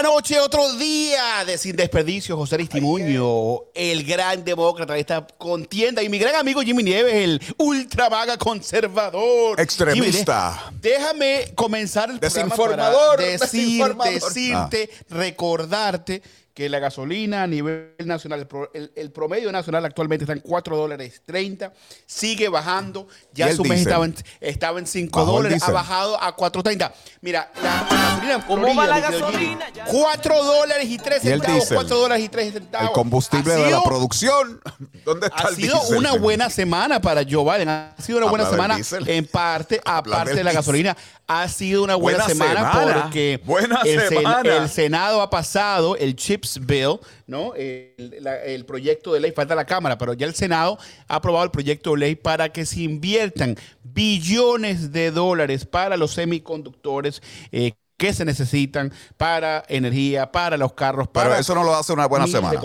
Otra noche, otro día de Sin Desperdicio, José Aristimuño, el gran demócrata de esta contienda, y mi gran amigo Jimmy Nieves, el ultra vaga conservador. Extremista. Jimmy, déjame comenzar el Desinformador. programa para decir, Desinformador. decirte, recordarte que la gasolina a nivel nacional, el, pro- el- promedio nacional actualmente está en 4 dólares 30, sigue bajando, ya ¿Y el su mes estaba en, estaba en 5 Bajó el dólares, ha bajado a 4.30. Mira, la gasolina en ¿Cómo Florida, va la mi querido gasolina? Jimmy, Ya- 4 dólares y 3 ¿Y el centavos, diésel? 4 dólares y 3 centavos. El combustible de la producción. ¿Dónde está ha el sido una buena semana para Joe Biden. Ha sido una buena semana en parte, aparte de la gasolina. Ha sido una buena, Buena semana, semana. porque Buena el, sen- semana. el Senado ha pasado el CHIPS Bill, ¿no? El, la- el proyecto de ley, falta la Cámara, pero ya el Senado ha aprobado el proyecto de ley para que se inviertan billones de dólares para los semiconductores. eh, que se necesitan para energía, para los carros, para Pero eso no lo hace una buena semana.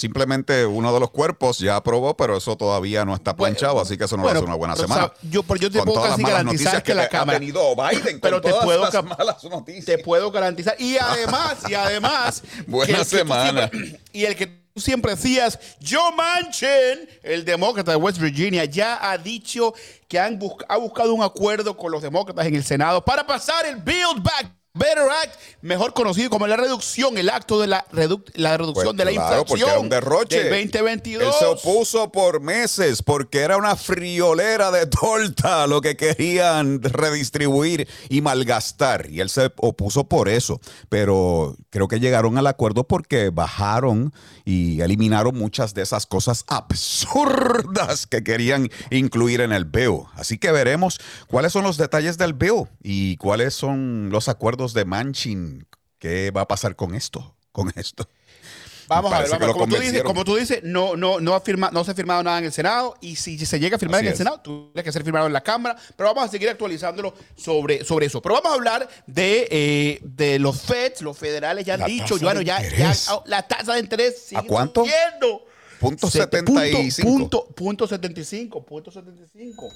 Simplemente uno de los cuerpos ya aprobó, pero eso todavía no está planchado, así que eso no Bueno, lo hace una buena semana. o sea, yo- pero yo te Con puedo casi garantizar que la ha Cámara- tenido Biden, pero con te puedo las cap- malas noticias. te puedo garantizar. Y además, y además. Buena semana. siempre- y el que tú siempre decías, Joe Manchin, el demócrata de West Virginia, ya ha dicho que han bus- ha buscado un acuerdo con los demócratas en el Senado para pasar el Build Back Better Act, mejor conocido como la reducción, el acto de la, redu- la reducción Pues de la claro, inflación era un derroche. del 2022. Él se opuso por meses porque era una friolera de torta lo que querían redistribuir y malgastar. Y él se opuso por eso. Pero creo que llegaron al acuerdo porque bajaron y eliminaron muchas de esas cosas absurdas que querían incluir en el bill. Así que veremos cuáles son los detalles del bill y cuáles son los acuerdos de Manchin. ¿Qué va a pasar con esto? Con esto. Vamos a ver, vamos, como, tú dices, como tú dices, no, no, no, ha firma- no se ha firmado nada en el Senado y si se llega a firmar Así en el es. Senado, tiene que ser firmado en la Cámara, pero vamos a seguir actualizándolo sobre, sobre eso. Pero vamos a hablar de, eh, de los FEDs, los federales ya han La dicho, bueno, ya, la tasa de interés sigue ¿A cuánto? subiendo. Punto Sete- 75. Punto, punto, punto 75, punto 75.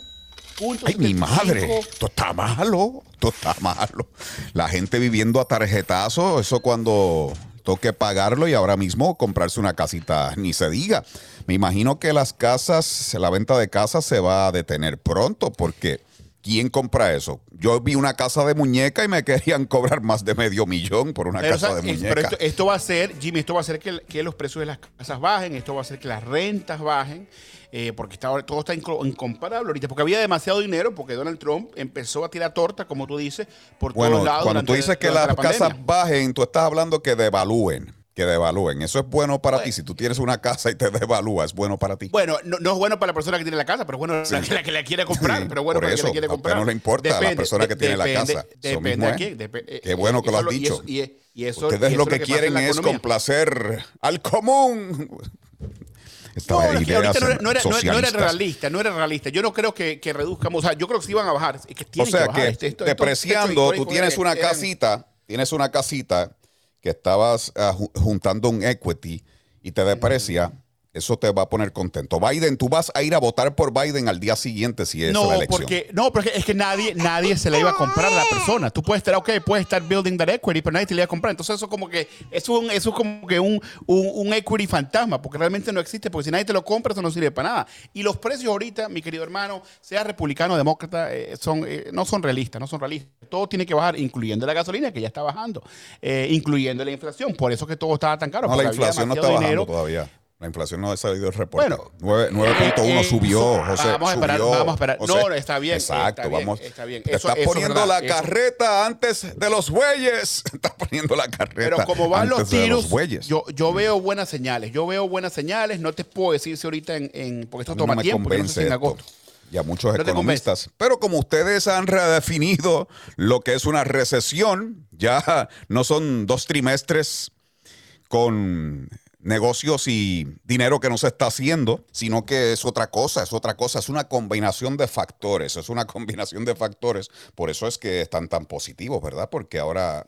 Ay, mi 75. madre, esto está malo, esto está malo. La gente viviendo a tarjetazo, eso cuando toque pagarlo y ahora mismo comprarse una casita, ni se diga. Me imagino que las casas, la venta de casas se va a detener pronto porque ¿quién compra eso? Yo vi una casa de muñeca y me querían cobrar más de medio millón por una Pero, casa o sea, de muñeca. pero esto, esto va a hacer, Jimmy, esto va a hacer que, que los precios de las casas bajen, esto va a hacer que las rentas bajen, eh, porque está, todo está inco- incomparable ahorita, porque había demasiado dinero, porque Donald Trump empezó a tirar torta, como tú dices, por Bueno, todos lados. cuando durante- tú dices que las la casas bajen, tú estás hablando que devalúen. Que devalúen. Eso es bueno para ti. Si tú tienes una casa y te devalúa, es bueno para ti. Bueno, no, no es bueno para la persona que tiene la casa, pero es bueno para la, que la quiere comprar. Sí, pero bueno para eso, la que la quiere a usted comprar. no le importa a la persona que tiene la depende- casa. Depende mismo de es. quién. depe- eh, Qué bueno que lo has y dicho. eso- y, y eso, Ustedes y lo que quieren es complacer al común. Estas No, ideas ahorita no era, no, era, no era- no era socialistas. realista, no era realista. Yo no creo que, que reduzcamos, o sea, yo creo que sí van a bajar. Es que O sea que bajar. que esto- esto- depreciando, esto tú tienes una eran- casita, tienes una casita que estabas ah, ju- juntando un equity y te deprecia, eso te va a poner contento. Biden, tú vas a ir a votar por Biden al día siguiente si es No, la elección. porque, no, porque es que nadie, nadie se le iba a comprar a la persona. Tú puedes estar, ok, puedes estar building that equity, pero nadie te le iba a comprar. Entonces eso como que, es, un, eso es como que un, un, un equity fantasma, porque realmente no existe, porque si nadie te lo compra, eso no sirve para nada. Y los precios ahorita, mi querido hermano, sea republicano o demócrata, eh, son, eh, no son realistas, no son realistas. Todo tiene que bajar, incluyendo la gasolina, que ya está bajando, eh, incluyendo la inflación. Por eso que todo estaba tan caro. no, la inflación no está bajando dinero. todavía. La inflación no ha salido el reporte. Bueno, Nueve- 9.1 eh, subió, su- José. vamos a esperar, subió, vamos a esperar. José. No, está bien, Exacto, está bien, vamos. está bien. Te Eso- estás eso es poniendo verdad, la eso- carreta antes de los bueyes. Estás poniendo la carreta Pero como van los antes tiros, los bueyes. yo, yo veo buenas señales. Yo veo buenas señales. No te puedo decir si ahorita en, en- porque esto A mí no toma me tiempo. yo no sé si en convence agosto. esto. Y a muchos No te economistas. Pero como ustedes han redefinido lo que es una recesión, ya no son dos trimestres con negocios y dinero que no se está haciendo, sino que es otra cosa, es otra cosa, es una combinación de factores, es una combinación de factores. Por eso es que están tan positivos, ¿verdad? Porque ahora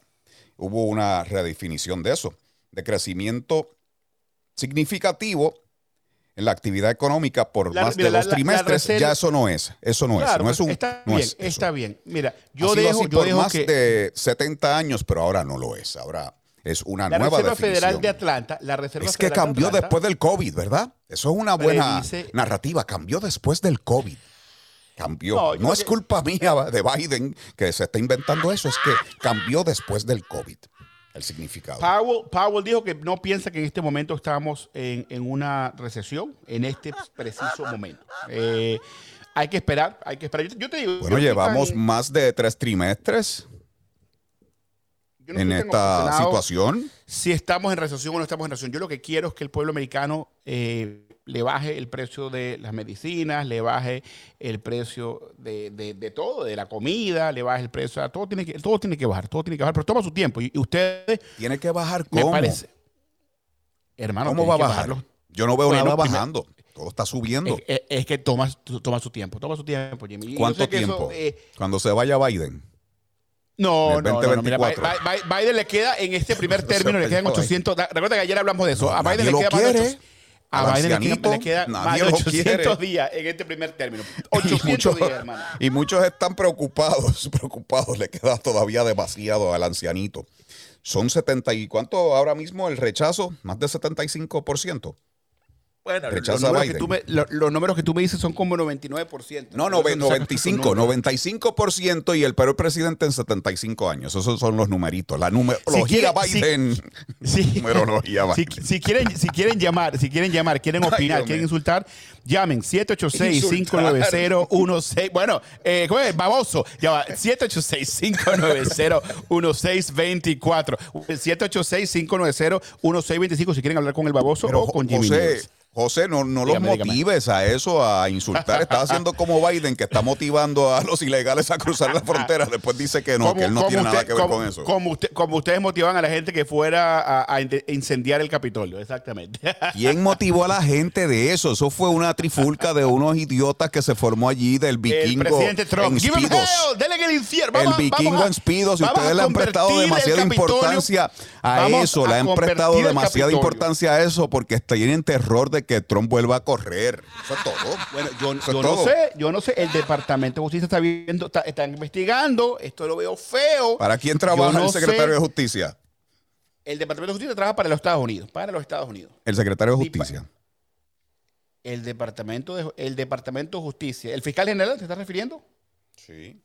hubo una redefinición de eso, de crecimiento significativo en la actividad económica por La- más mira, de dos la- trimestres, ya eso no es, eso no Claro, es, no es un, está no bien, es está bien. Mira, Ha yo sido dejo, así yo por dejo más que de 70 años, pero ahora no lo es. Ahora es una la nueva Reserva definición. Federal de Atlanta, la Reserva es que Federal de cambió Atlanta, después del COVID, ¿verdad? Eso es una buena narrativa. Cambió después del COVID. Cambió. No, es que- culpa mía de Biden que se está inventando eso, es que cambió después del COVID el significado. Powell, Powell dijo que no piensa que en este momento estamos en, en una recesión, en este preciso momento. Eh, hay que esperar, hay que esperar. Yo, yo te digo, Bueno, llevamos más de tres trimestres yo no en esta situación. Si estamos en recesión o no estamos en recesión. Yo lo que quiero es que el pueblo americano eh, le baje el precio de las medicinas, le baje el precio de, de- de todo, de la comida, le baje el precio. Todo tiene que, todo tiene que bajar, todo tiene que bajar, pero toma su tiempo. Y, y ustedes, Tiene que bajar me cómo. parece. Hermano, ¿Cómo va a bajar? bajarlo. Yo no veo Bueno, nada bajando. Todo está subiendo. Es, es- es que toma, toma su tiempo, toma su tiempo, Jimmy. ¿Cuánto eso, tiempo? eh, Cuando se vaya Biden. No, no, no, no, mira, 2024. Bi- Bi- Biden le queda en este primer término, le quedan vaya 800. da- Recuerda que ayer hablamos de eso. A Biden le queda más de quiere. 800 A Biden le queda, le queda más de lo 800 quiere. días en este primer término. Y 800 muchos, días, hermano. y muchos están preocupados, preocupados. Le queda todavía demasiado al ancianito. Son 70 y cuánto ahora mismo el rechazo, más de 75%. Bueno, los Rechaza a números, que Biden. tú me, lo- los números que tú me dices son como 99%. No, no, tus 95, números. 95% y el peor presidente en 75 años. Esos son los numeritos. La numerología si- Biden. Sí. Numerología si, Biden. si quieren, si quieren llamar, si quieren llamar, quieren Ay, opinar, Dios quieren insultar, llamen 786-590-16. Bueno, eh. Baboso. Ya va, 786-590-1624. 786-590-1625 si quieren hablar con el baboso Pero o con Jimmy José. José, no, no los dígame. motives a eso, a insultar. Está haciendo como Biden, que está motivando a los ilegales a cruzar la frontera. Después dice que no, que él no tiene nada que ver como- con eso. Como, usted, como ustedes motivan a la gente que fuera a, a in- incendiar el Capitolio, exactamente. ¿Quién motivó a la gente de eso? Eso fue una trifulca de unos idiotas que se formó allí del el vikingo presidente Trump. en Give him Speedos. hell, denle en el infierno. El Vamos vikingo a- en Speedos, y vamos ustedes le han prestado el demasiada importancia a vamos eso, a le han prestado demasiada Capitolio. importancia a eso porque tienen terror de que Trump vuelva a correr. Eso es todo. Bueno, yo, no todo. sé, yo no sé. El Departamento de Justicia está viendo, está, está investigando. Esto lo veo feo. ¿Para quién trabaja no el secretario sé. de Justicia? El Departamento de Justicia trabaja para los Estados Unidos, para los Estados Unidos. El secretario de Justicia. El Departamento de, el Departamento de Justicia. ¿El fiscal general te estás refiriendo? Sí.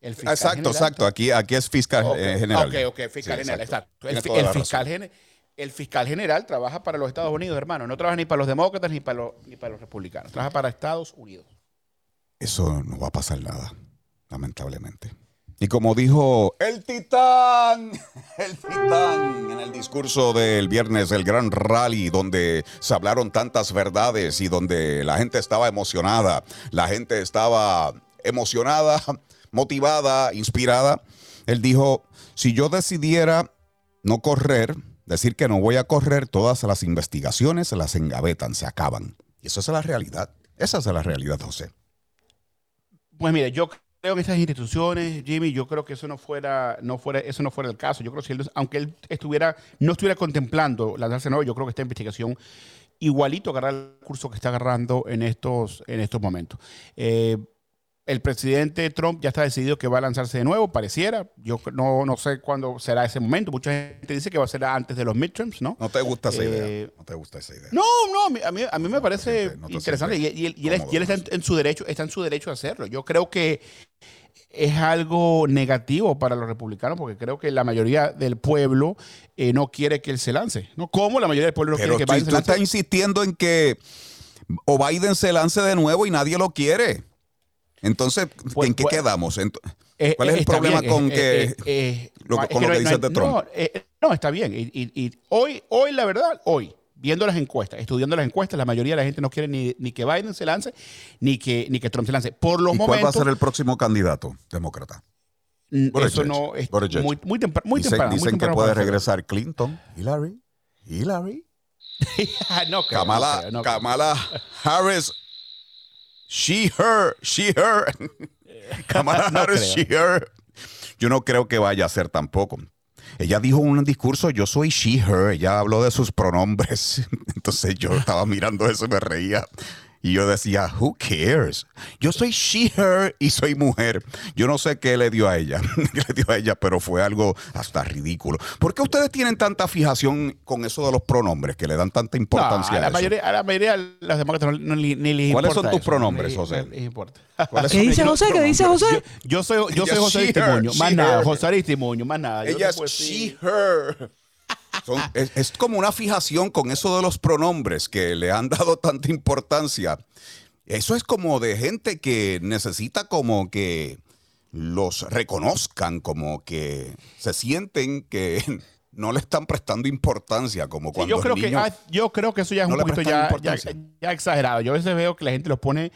El fiscal Exacto, general. exacto. Aquí, aquí es fiscal eh, general. Ok, ok, fiscal Sí, general, exacto. Fiscal el fiscal general trabaja para los Estados Unidos, hermano. No trabaja ni para los demócratas ni para los, ni para los republicanos. Trabaja para Estados Unidos. Eso no va a pasar nada, lamentablemente. Y como dijo el titán, el titán en el discurso del viernes, el gran rally, donde se hablaron tantas verdades y donde la gente estaba emocionada, la gente estaba emocionada, motivada, inspirada, él dijo, si yo decidiera no correr, decir que no voy a correr, todas las investigaciones se las engavetan, se acaban. Y eso es la realidad. Esa es la realidad, José. Pues mire, yo creo en esas instituciones, Jimmy, yo creo que eso no fuera, no fuera, eso no fuera el caso. Yo creo que si él, aunque él estuviera, no estuviera contemplando lanzarse nuevo, yo creo que esta investigación igualito agarrar el curso que está agarrando en estos, en estos momentos. Eh, el presidente Trump ya está decidido que va a lanzarse de nuevo, pareciera. Yo no, no sé cuándo será ese momento. Mucha gente dice que va a ser antes de los midterms, ¿no? No te gusta esa Eh, idea. No te gusta esa idea. No, no, a mí, a mí, me parece no te interesante y, él, y él es- y él está en, su derecho, está en su derecho a hacerlo. Yo creo que es algo negativo para los republicanos porque creo que la mayoría del pueblo eh, no quiere que él se lance. ¿no? ¿Cómo la mayoría del pueblo no Pero quiere que tú, Biden se tú lance? estás insistiendo en que o Biden se lance de nuevo y nadie lo quiere. Entonces, Pues- ¿en qué pues- quedamos? Eh, ¿Cuál es eh, el está problema bien, con eh, que eh, eh, lo- con que lo que de Trump? No, eh, no, está bien. Y, y- y hoy, hoy, la verdad, hoy, viendo las encuestas, estudiando las encuestas, la mayoría de la gente no quiere ni, ni que Biden se lance, ni que, ni que Trump se lance. Por los ¿Y cuál va a momentos, ser el próximo candidato demócrata? Buttigieg, eso no es muy, muy, tempra- muy Dicen, temprano. muy dicen que temprano puede para hacerlo. regresar Clinton, Hillary, Hillary. no creo, Kamala, no creo, no creo. Kamala Harris, she, her, she, her. Kamala No Harris, she, her. Yo no creo que vaya a ser tampoco. Ella dijo en un discurso, yo soy she, her. Ella habló de sus pronombres. Entonces yo estaba mirando eso y me reía. Y yo decía, who cares? Yo soy she, her y soy mujer. Yo no sé qué le dio a ella, qué le dio a ella, pero fue algo hasta ridículo. ¿Por qué ustedes tienen tanta fijación con eso de los pronombres, que le dan tanta importancia a, a, la eso? mayoría, a la mayoría de los demócratas no, no, ni, ni les ¿Cuáles importa son tus eso, pronombres, no les- José? no les importa. ¿Cuáles ¿Qué dice José? ¿Qué dice? José? Yo soy, yo soy José Aristimuño, más nada. José Aristimuño, más nada. Ella es she, her. Son- es, es como una fijación con eso de los pronombres que le han dado tanta importancia. Eso es como de gente que necesita como que los reconozcan, como que se sienten que no le están prestando importancia, como Sí, cuando yo, creo que, ah, yo creo que eso ya es no un poquito ya, importancia. ya, ya exagerado. Yo a veces veo que la gente lo pone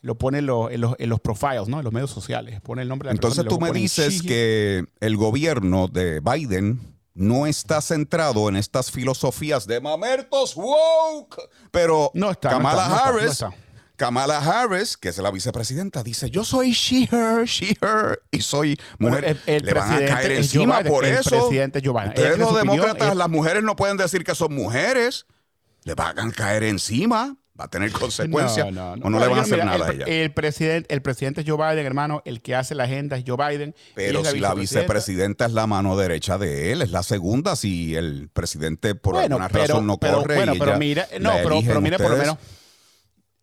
lo pone en los, en los, en los profiles, ¿no? En los medios sociales. Pone el nombre de la Entonces persona tú me dices que el gobierno de Biden no está centrado en estas filosofías de mamertos woke, pero No está, no Kamala está, no está, no Harris. Kamala Harris, que es la vicepresidenta, dice yo soy she her, she her y soy mujer. el- el Le van a caer encima Biden, por el eso. presidente Ustedes los opinión, demócratas, las mujeres no pueden decir que son mujeres. Le van a caer encima. Va a tener consecuencias. No, no, no. O no le van a hacer mira, nada a el, ella. El presidente, el presidente es Joe Biden, hermano. El que hace la agenda es Joe Biden. Pero si la vicepresidenta es la mano derecha de él, es la segunda si el presidente por Bueno, alguna pero, razón no pero, corre. bueno, y pero mira, no, pero, mira por lo menos.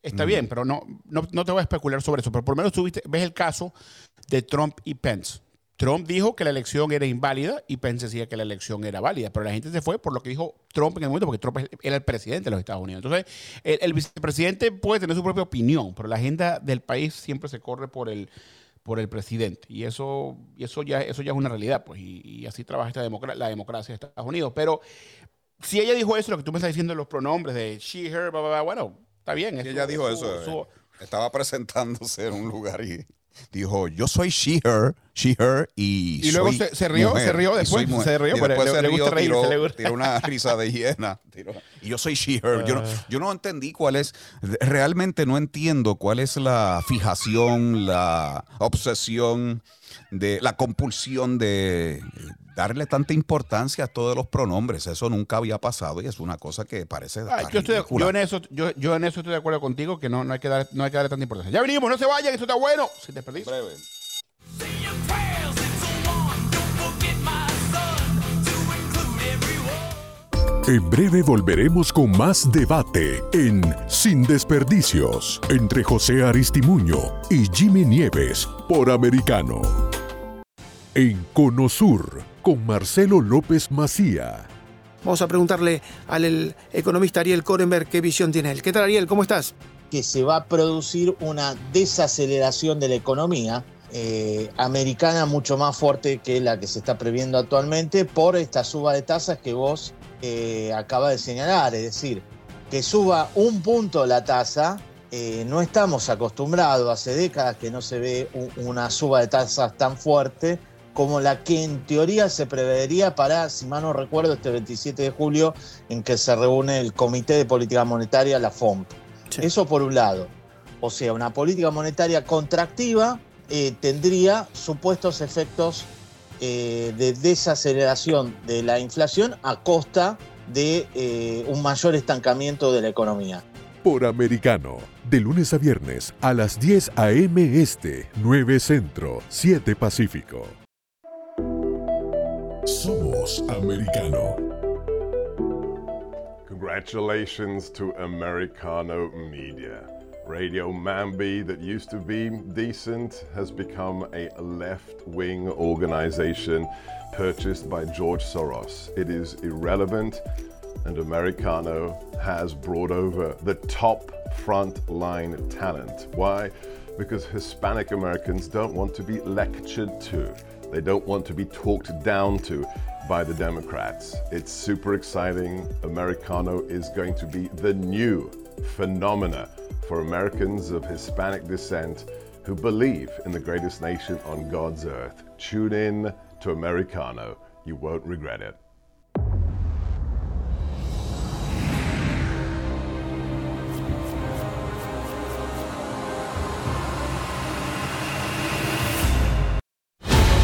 Está bien, pero no, no, no te voy a especular sobre eso. Pero por lo menos tú ves el caso de Trump y Pence. Trump dijo que la elección era inválida y Pence decía que la elección era válida. Pero la gente se fue por lo que dijo Trump en el momento, porque Trump era el presidente de los Estados Unidos. Entonces, el, el vicepresidente puede tener su propia opinión, pero la agenda del país siempre se corre por el por el presidente y eso y eso ya eso ya es una realidad pues y, y así trabaja esta democra- la democracia de Estados Unidos pero si ella dijo eso lo que tú me estás diciendo de los pronombres de she her bla, bla, bla, bueno está bien Y es ella dijo eso. su- eh, Estaba presentándose en un lugar y dijo, yo soy she, her, she, her y Y luego soy se- se rió, mujer, se rió después, soy mujer". se rió, Y pero después se le rió, gusta reírse, tiró, le gusta. tiró una risa de hiena. tiró- y yo soy she, her. Yo no, Ah. yo no entendí cuál es, realmente no entiendo cuál es la fijación, la obsesión, de la compulsión de darle tanta importancia a todos los pronombres. Eso nunca había pasado y es una cosa que parece Ah, yo, estoy, de- yo en eso yo, yo en eso estoy de acuerdo contigo que no, no hay que dar no hay que darle tanta importancia ya venimos no se vayan esto está bueno sin desperdicio Breve. En breve volveremos con más debate en Sin Desperdicios entre José Aristimuño y Jimmy Nieves por Americano. En Conosur con Marcelo López Macía. Vamos a preguntarle al el economista Ariel Korenberg qué visión tiene él. ¿Qué tal, Ariel? ¿Cómo estás? que se va a producir una desaceleración de la economía eh, americana mucho más fuerte que la que se está previendo actualmente por esta suba de tasas que vos eh, acabas de señalar. Es decir, que suba un punto la tasa, eh, no estamos acostumbrados, hace décadas que no se ve una suba de tasas tan fuerte como la que en teoría se prevería para, si mal no recuerdo, este 27 de julio en que se reúne el Comité de Política Monetaria, la FOMP. Sí. Eso por un lado. O sea, una política monetaria contractiva eh, tendría supuestos efectos eh, de desaceleración de la inflación a costa de eh, un mayor estancamiento de la economía. Por Americano, de lunes a viernes a las 10 a.m. Este, 9 Centro, 7 Pacífico. Somos Americano. Congratulations to Americano Media. Radio Mambi, that used to be decent, has become a left wing organization purchased by George Soros. It is irrelevant, and Americano has brought over the top frontline talent. Why? Because Hispanic Americans don't want to be lectured to. They don't want to be talked down to by the Democrats. It's super exciting. Americano is going to be the new phenomena for Americans of Hispanic descent who believe in the greatest nation on God's earth. Tune in to Americano. You won't regret it.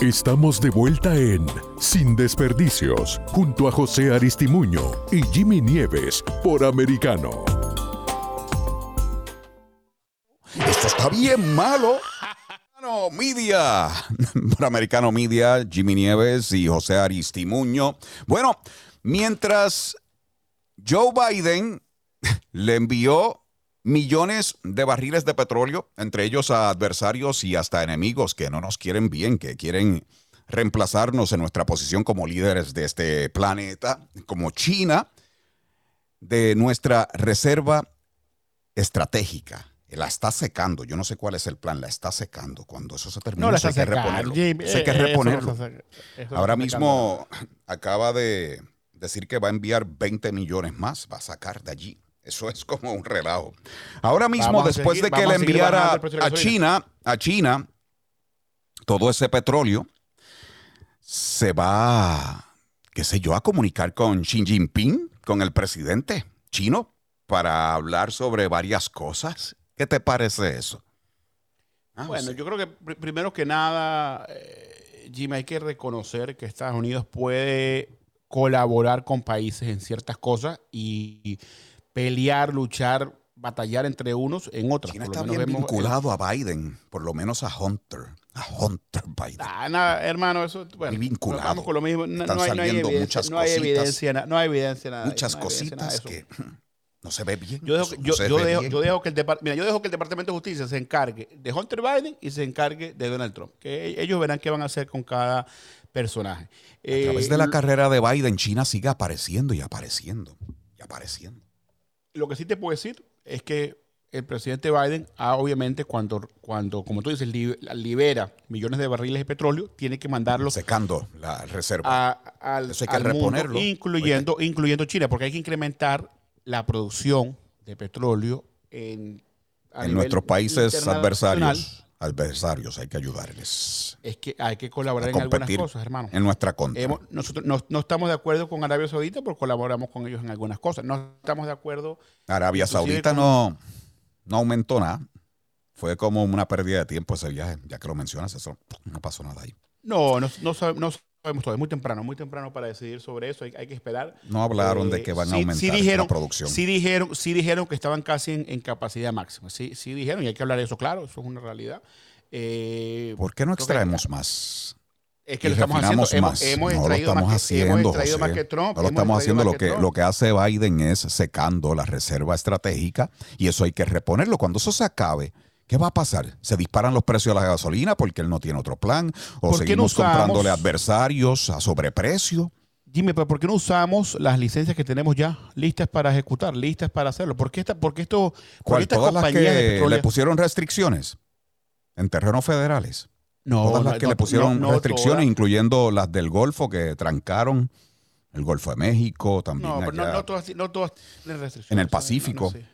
Estamos de vuelta en Sin Desperdicios, junto a José Aristimuño y Jimmy Nieves por Americano. Esto está bien malo. Americano Media. Por Americano Media, Jimmy Nieves y José Aristimuño. Bueno, mientras Joe Biden le envió millones de barriles de petróleo, entre ellos a adversarios y hasta enemigos que no nos quieren bien, que quieren reemplazarnos en nuestra posición como líderes de este planeta, como China, de nuestra reserva estratégica. La está secando. Yo no sé cuál es el plan. La está secando. Cuando eso se termine, No, la eso hay que secando, reponerlo. Jimmy. Eso hay que Eh, eso reponerlo. eso Ahora mismo acaba de decir que va a enviar 20 millones más. Va a sacar de allí. Eso es como un relajo. Ahora mismo, Vamos después seguir- de que le enviara a. China, a China, todo ese petróleo se va, qué sé yo, a comunicar con Xi Jinping, con el presidente chino, para hablar sobre varias cosas. ¿Qué te parece eso? Ah, Bueno, yo creo que pr- primero que nada, eh, Jimmy, hay que reconocer que Estados Unidos puede colaborar con países en ciertas cosas y pelear, luchar, batallar entre unos en otras. China Por está menos bien vemos- vinculado a Biden, por lo menos a Hunter, a Hunter Biden. Ah, nada, hermano, eso, bueno, Muy vinculado. vamos con lo mismo. No, Están no hay, no evidencia, muchas no hay evidencia, na- no hay evidencia nada. Muchas eso, no hay evidencia nada de cositas que no se ve bien. Yo dejo, Eso que- no yo, se yo ve dejo, bien. yo dejo que el depart- mira, yo dejo que el Departamento de Justicia se encargue de Hunter Biden y se encargue de Donald Trump. Que e- ellos verán qué van a hacer con cada personaje. A través de la carrera de Biden, China sigue apareciendo y apareciendo y apareciendo. Lo que sí te puedo decir es que el presidente Biden, ha, obviamente, cuando, cuando, como tú dices, li- libera millones de barriles de petróleo, tiene que mandarlos Secando la reserva. a- al, Eso hay que al mundo, reponerlo. incluyendo, incluyendo China, porque hay que incrementar la producción de petróleo en, a en nivel nuestros países adversarios, adversarios, hay que ayudarles. Es que hay que colaborar en algunas cosas, hermano. en nuestra contra. Hemos- nosotros no, no estamos de acuerdo con Arabia Saudita, pero colaboramos con ellos en algunas cosas. No estamos de acuerdo. Arabia Saudita con- no, no aumentó nada. Fue como una pérdida de tiempo ese viaje. Ya que lo mencionas, eso no pasó nada ahí. No, no, no, no sabemos todavía. Muy temprano, muy temprano para decidir sobre eso. Hay, hay que esperar. No hablaron de Eh, que van a sí- aumentar sí dijeron, la producción. Sí dijeron, sí dijeron que estaban casi en, en capacidad máxima. Sí, sí dijeron, y hay que hablar de eso, claro, eso es una realidad. Eh, ¿Por qué no que- extraemos más? Es que y lo estamos haciendo. Hemos, más? hemos no lo estamos más que, hemos haciendo, más José. que Trump. No lo estamos haciendo. Lo que, lo que hace Biden es secando la reserva estratégica y eso hay que reponerlo. Cuando eso se acabe, ¿qué va a pasar? ¿Se disparan los precios de la gasolina porque él no tiene otro plan? ¿O ¿Por qué no seguimos usamos- comprándole adversarios a sobreprecio? Dime, pero ¿por qué no usamos las licencias que tenemos ya listas para ejecutar, listas para hacerlo? ¿Por qué, esta, por qué esto, por estas ¿Todas las compañías de que petróleo? le pusieron restricciones en terrenos federales? no, todas no, las que no, le pusieron no, no restricciones, todas. incluyendo las del Golfo que trancaron, el Golfo de México también. No, pero no, allá. no todas, no todas tienen restricciones. En el No, Pacífico. no, sí.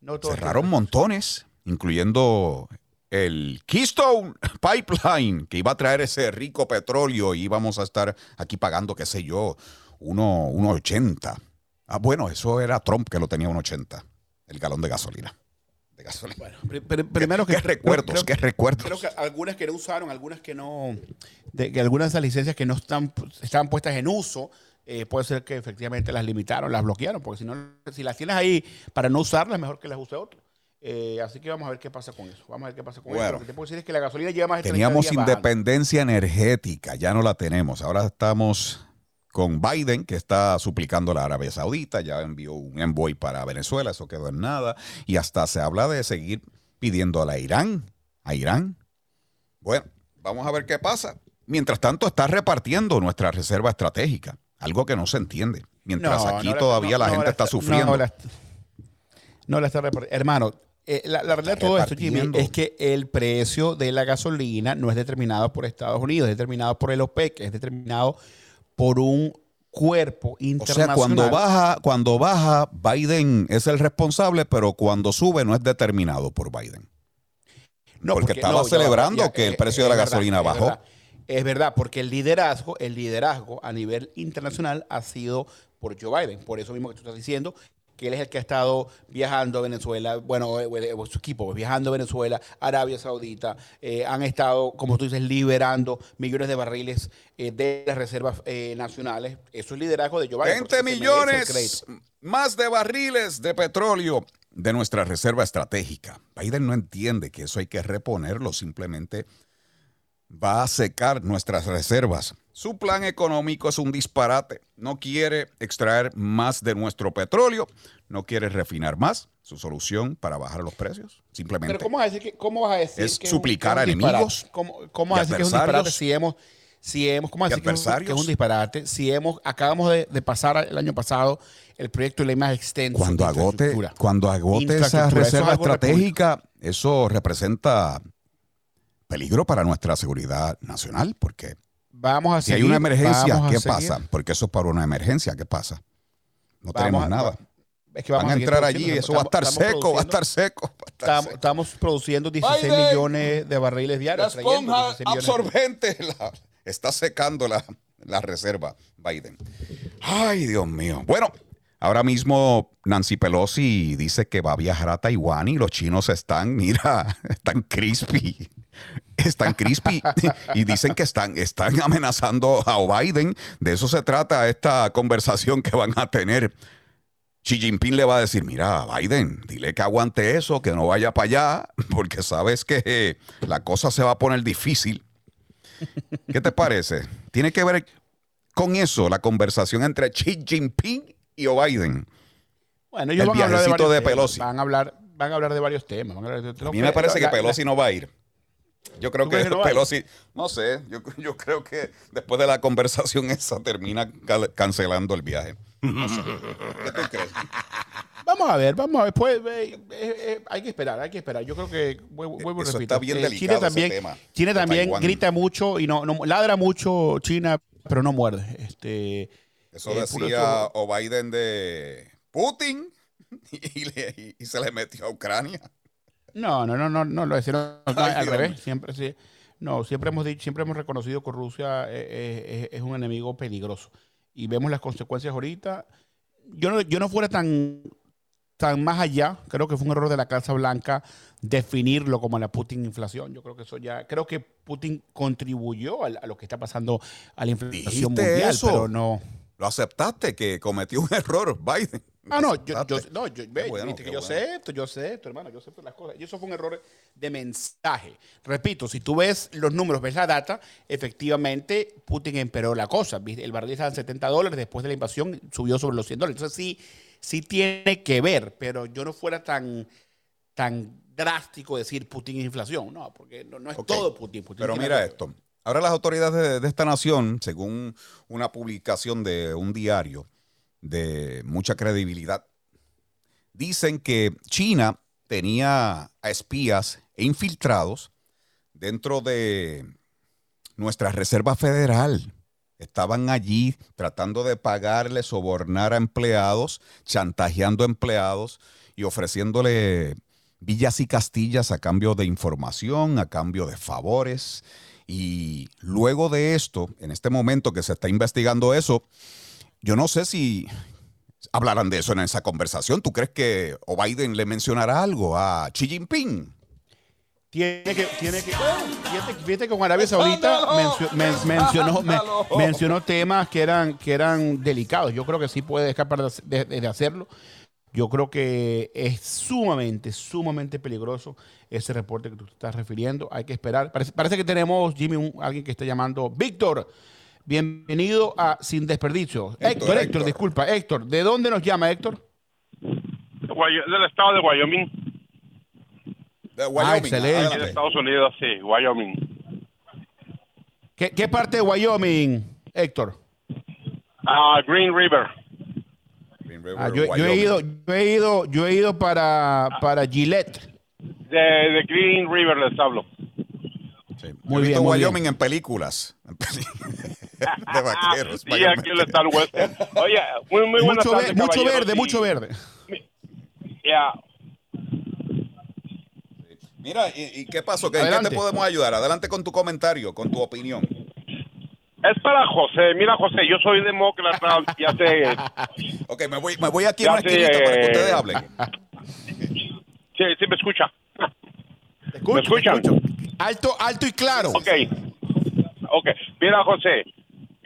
No todas Cerraron montones, incluyendo el Keystone Pipeline, que iba a traer ese rico petróleo y íbamos a estar aquí pagando, qué sé yo, uno, 1.80. Ah, bueno, eso era Trump que lo tenía 1.80, el galón de gasolina. De gasolina. Pri- pri- Primero que ¿Qué recuerdos? creo- ¿Qué recuerdos? Creo que algunas que no usaron, algunas que no, de, que algunas de esas licencias que no están, estaban puestas en uso, eh, puede ser que efectivamente las limitaron, las bloquearon, porque si no, si las tienes ahí para no usarlas, mejor que las use otro. Eh, así que vamos a ver qué pasa con eso. Vamos a ver qué pasa con Bueno. eso. Lo que te puedo decir es que la gasolina lleva más de 30 Teníamos bajando. independencia energética, ya no la tenemos. Ahora estamos con Biden, que está suplicando a la Arabia Saudita, ya envió un envoy para Venezuela, eso quedó en nada. Y hasta se habla de seguir pidiendo a la Irán, a Irán. Bueno, vamos a ver qué pasa. Mientras tanto, está repartiendo nuestra reserva estratégica, algo que no se entiende. Mientras No, aquí no la- todavía no- la gente la está sufriendo. la- no la está repartiendo. Hermano, Eh, la, la realidad de todo esto, Jimmy, es que el precio de la gasolina no es determinado por Estados Unidos, es determinado por el OPEC, es determinado por un cuerpo O internacional. sea, cuando baja, cuando baja, Biden es el responsable, pero cuando sube no es determinado por Biden. No, porque estaba no, celebrando ya, que el eh, precio de la verdad, gasolina bajó. verdad. Es verdad, porque el liderazgo, el liderazgo a nivel internacional ha sido por Joe Biden. Por eso mismo que tú estás diciendo que él es el que ha estado viajando a Venezuela, bueno, eh, eh, su equipo pues, viajando a Venezuela, Arabia Saudita, eh, han estado, como tú dices, liberando millones de barriles eh, de las reservas eh, nacionales. Eso es liderazgo de Joe Biden. 20 por eso se merece el millones más de barriles de petróleo de nuestra reserva estratégica. Biden no entiende que eso hay que reponerlo, simplemente va a secar nuestras reservas. Su plan económico es un disparate. No quiere extraer más de nuestro petróleo, no quiere refinar más. Su solución para bajar los precios, simplemente Pero ¿cómo vas a decir que, cómo vas a decir Es que es un- suplicar a un disparate? enemigos ¿Cómo, cómo vas a decir que es un disparate si hemos, si hemos, cómo vas a decir que es, un, que es un adversarios. disparate si hemos, acabamos de, de pasar el año pasado el proyecto de ley más extenso Cuando agote, cuando agote esa Infraestructura, eso es reserva república. estratégica, eso representa peligro para nuestra seguridad nacional, porque Vamos a si hay seguir, una emergencia, vamos a ¿qué seguir. pasa? Porque eso es para una emergencia, ¿qué pasa? No Vamos tenemos a- nada. Es que Van a entrar allí, produciendo, eso va a estar seco, va a estar seco. va a estar Estamos, seco. estamos produciendo 16 Biden, millones de barriles La diarios. trayendo esponja 16 millones de- absorbente la- está secando la, la reserva, Biden. Ay, Dios mío. Bueno, ahora mismo Nancy Pelosi dice que va a viajar a Taiwán y los chinos están, mira, están crispy. Están crispy y dicen que están, están amenazando a Biden. De eso se trata esta conversación que van a tener. Xi Jinping le va a decir, mira, Biden, dile que aguante eso, que no vaya para allá, porque sabes que eh, la cosa se va a poner difícil. ¿Qué te parece? Tiene que ver con eso, la conversación entre Xi Jinping y o Biden. Bueno, ellos El van a hablar de temas. Pelosi. Van a hablar, van a hablar de varios temas. van a hablar de- A mí me parece que la- Pelosi no va a ir. Yo creo ¿Tú que? Pelosi, no sé, yo, yo creo que después de la conversación esa termina cancelando el viaje. No sé. ¿Qué tú crees? Vamos a ver, vamos a ver. Pues, eh, eh, eh, hay que esperar, hay que esperar. Yo creo que, vuelvo, Eso repito, está bien delicado China ese también, tema China también Taiwán. grita mucho y no, no ladra mucho China, pero no muerde. Este, Eso eh, decía o Biden de Putin y, le- y se le metió a Ucrania. No, no, no, no, no lo decía, no, al revés. Siempre, sí. No, siempre hemos dicho, siempre hemos reconocido que Rusia eh, eh, es, es un enemigo peligroso. Y vemos las consecuencias ahorita. Yo no, yo no fuera tan, tan más allá. Creo que fue un error de la Casa Blanca definirlo como la Putin inflación. Yo creo que eso ya, creo que Putin contribuyó a, a lo que está pasando a la inflación ¿Dijiste mundial, eso? pero no. Lo aceptaste que cometió un error Biden. Ah, no, yo, yo, no, yo, ve, bueno, viste que yo bueno. acepto, yo acepto, hermano, yo acepto las cosas. Y eso fue un error de mensaje. Repito, si tú ves los números, ves la data, efectivamente Putin empeoró la cosa. El barril estaba en 70 dólares, después de la invasión subió sobre los 100 dólares. Entonces sí, sí tiene que ver, pero yo no fuera tan, tan drástico decir Putin es inflación. No, porque no, no es todo Putin. Putin Pero mira esto. Ahora las autoridades de, esta nación, según una publicación de un diario de mucha credibilidad, dicen que China tenía a espías e infiltrados dentro de nuestra Reserva Federal. Estaban allí tratando de pagarle, sobornar a empleados, chantajeando a empleados y ofreciéndole villas y castillas a cambio de información, a cambio de favores. Y luego de esto, en este momento que se está investigando eso, yo no sé si hablarán de eso en esa conversación. ¿Tú crees que o Biden le mencionará algo a Xi Jinping? Tiene que, tiene que, fíjate, fíjate que con Arabia Saudita mencio- men- mencionó, men- mencionó temas que eran, que eran delicados. Yo creo que sí puede escapar de, de- de hacerlo. Yo creo que es sumamente, sumamente peligroso ese reporte que tú te estás refiriendo. Hay que esperar. Parece, parece que tenemos, Jimmy, un- alguien que está llamando. Víctor, bienvenido a Sin Desperdicio. Héctor, Héctor, Héctor, Héctor. disculpa. Héctor, ¿de dónde nos llama Héctor? Del estado de Wyoming, De Ah, excelente. aquí de Estados Unidos, sí, Wyoming. ¿Qué, qué parte de Wyoming, Héctor? Ah, Green River. Ah, yo, yo he ido, yo he ido, yo he ido para, para Gillette, de, de Green River les hablo. Muy bien, visto muy Wyoming en películas. de vaqueros. Sí, aquí el Star Western. Oye, muy, muy buenas Mucho, tardes, ve- mucho caballeros, verde, y- mucho verde. Ya, Mira, ¿y, y qué pasó? ¿Qué, ¿En qué Adelante. te podemos ayudar? Adelante con tu comentario, con tu opinión. Es para José. Mira, José, yo soy demócrata. Ya sé. Ok, me voy, me voy aquí Ya a una sé, para que ustedes hablen. Sí, sí, me escucha. Escucho, ¿Me escuchan? escucho. Alto, alto y claro. Ok. Ok. Mira, José,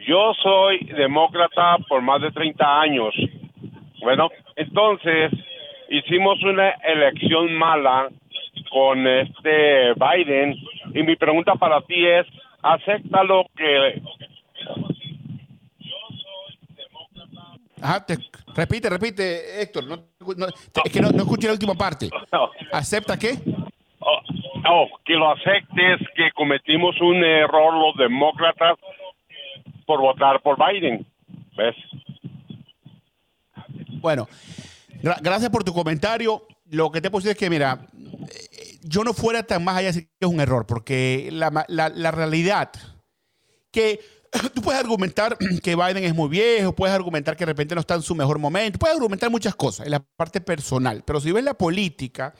yo soy demócrata por más de 30 años. Bueno, entonces hicimos una elección mala con este Biden y mi pregunta para ti es, ¿acepta lo que Ajá, te- repite, repite, Héctor. No, no- te- es que no, no escuché la última parte. ¿Acepta qué? Oh, que lo aceptes, que cometimos un error los demócratas por votar por Biden. ¿Ves? Bueno, gra- gracias por tu comentario. Lo que te puedo decir es que, mira, eh, yo no fuera tan más allá de decir que es un error, porque la, ma- la- la realidad que tú puedes argumentar que Biden es muy viejo, puedes argumentar que de repente no está en su mejor momento, puedes argumentar muchas cosas en la parte personal, pero si ves la política,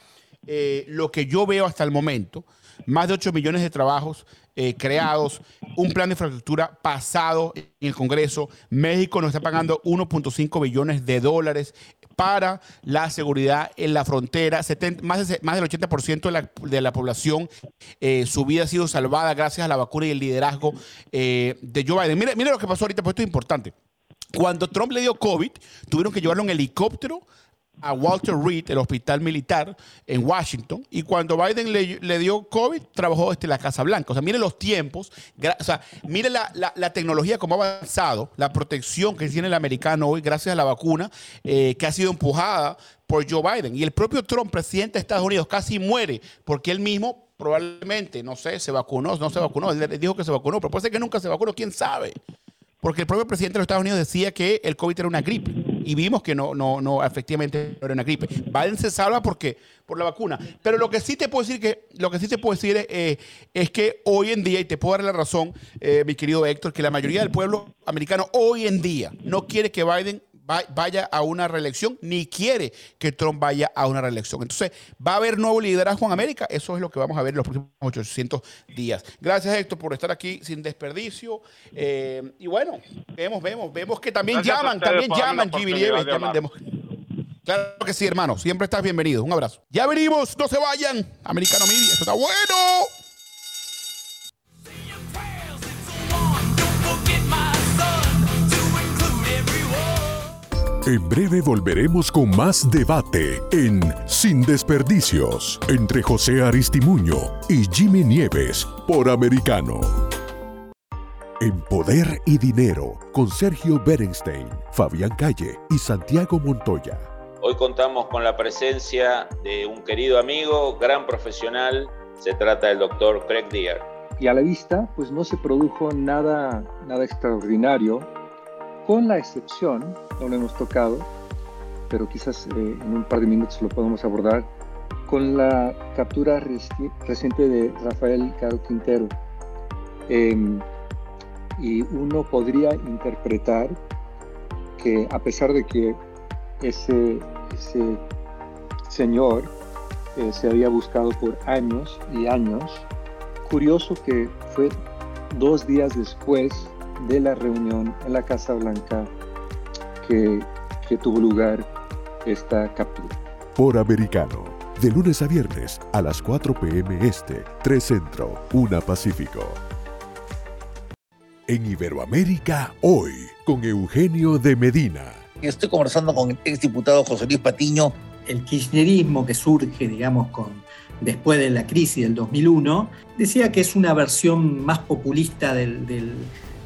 eh, lo que yo veo hasta el momento, más de 8 millones de trabajos eh, creados, un plan de infraestructura pasado en el Congreso, México nos está pagando 1.5 billones de dólares para la seguridad en la frontera, 70 más, de- más del 80% de la, de la población, eh, su vida ha sido salvada gracias a la vacuna y el liderazgo eh, de Joe Biden. Mire, mire lo que pasó ahorita, pues esto es importante. Cuando Trump le dio COVID, tuvieron que llevarlo en helicóptero a Walter Reed, el hospital militar en Washington, y cuando Biden le, dio COVID, trabajó desde la Casa Blanca. O sea, mire los tiempos, o sea, mire la, la- la tecnología como ha avanzado, la protección que tiene el americano hoy gracias a la vacuna, eh, que ha sido empujada por Joe Biden. Y el propio Trump, presidente de Estados Unidos, casi muere porque él mismo probablemente, no sé, se vacunó, no se vacunó, él dijo que se vacunó, pero puede ser que nunca se vacunó, quién sabe. Porque el propio presidente de los Estados Unidos decía que el COVID era una gripe. Y vimos que no, no, no, efectivamente no era una gripe. Biden se salva porque, por la vacuna. Pero lo que sí te puedo decir que, lo que sí te puedo decir es, eh, es que hoy en día, y te puedo dar la razón, eh, mi querido Héctor, que la mayoría del pueblo americano hoy en día no quiere que Biden vaya a una reelección, ni quiere que Trump vaya a una reelección. Entonces, ¿va a haber nuevo liderazgo en América? Eso es lo que vamos a ver en los próximos 800 días. Gracias, Héctor, por estar aquí sin desperdicio. Eh, y bueno, vemos, vemos, vemos que también Gracias llaman, también llaman, la Jimmy Nieves, llaman Claro que sí, hermano. Siempre estás bienvenido. Un abrazo. Ya venimos, no se vayan. Americano Media, esto está bueno. En breve volveremos con más debate en Sin Desperdicios entre José Aristimuño y Jimmy Nieves por Americano. En Poder y Dinero con Sergio Berenstein, Fabián Calle y Santiago Montoya. Hoy contamos con la presencia de un querido amigo, gran profesional. Se trata del doctor Craig Deer. y a la vista pues no se produjo nada, nada extraordinario, con la excepción, no lo hemos tocado, pero quizás eh, en un par de minutos lo podemos abordar, con la captura reci- reciente de Rafael Caro Quintero. Em, y uno podría interpretar que a pesar de que ese, ese señor eh, se había buscado por años y años, curioso que fue dos días después de la reunión en la Casa Blanca que, que tuvo lugar esta captura. Por Americano, de lunes a viernes a las 4 p.m. Este, 3 Centro, 1 Pacífico. En Iberoamérica, hoy, con Eugenio de Medina. Estoy conversando con el exdiputado José Luis Patiño. El kirchnerismo que surge, digamos, con, después de la crisis del 2001, decía que es una versión más populista del, del-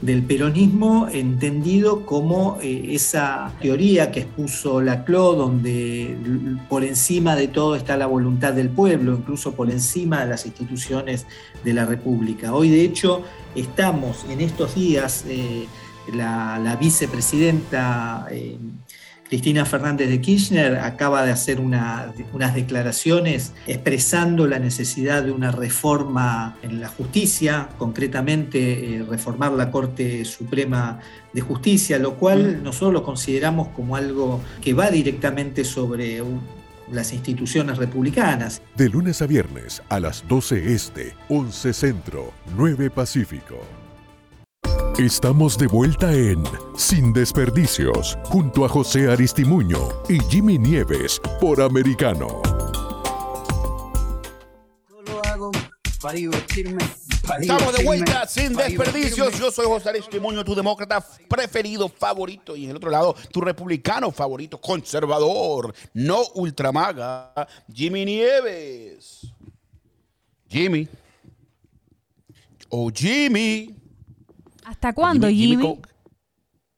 del peronismo, entendido como eh, esa teoría que expuso Laclau, donde por encima de todo está la voluntad del pueblo, incluso por encima de las instituciones de la República. Hoy, de hecho, estamos en estos días, eh, la, la vicepresidenta eh, Cristina Fernández de Kirchner acaba de hacer una- unas declaraciones expresando la necesidad de una reforma en la justicia, concretamente eh, reformar la Corte Suprema de Justicia, lo cual nosotros lo consideramos como algo que va directamente sobre un- las instituciones republicanas. De lunes a viernes a las 12 Este, 11 Centro, 9 Pacífico. Estamos de vuelta en Sin Desperdicios, junto a José Aristimuño y Jimmy Nieves por Americano. lo hago para divertirme. para Estamos de vuelta sin desperdicios. Yo soy José Aristimuño, tu demócrata preferido, favorito. Y en el otro lado, tu republicano favorito, conservador, no ultramaga, Jimmy Nieves. Jimmy. Oh, Jimmy. ¿Hasta cuándo, Jimmy? como,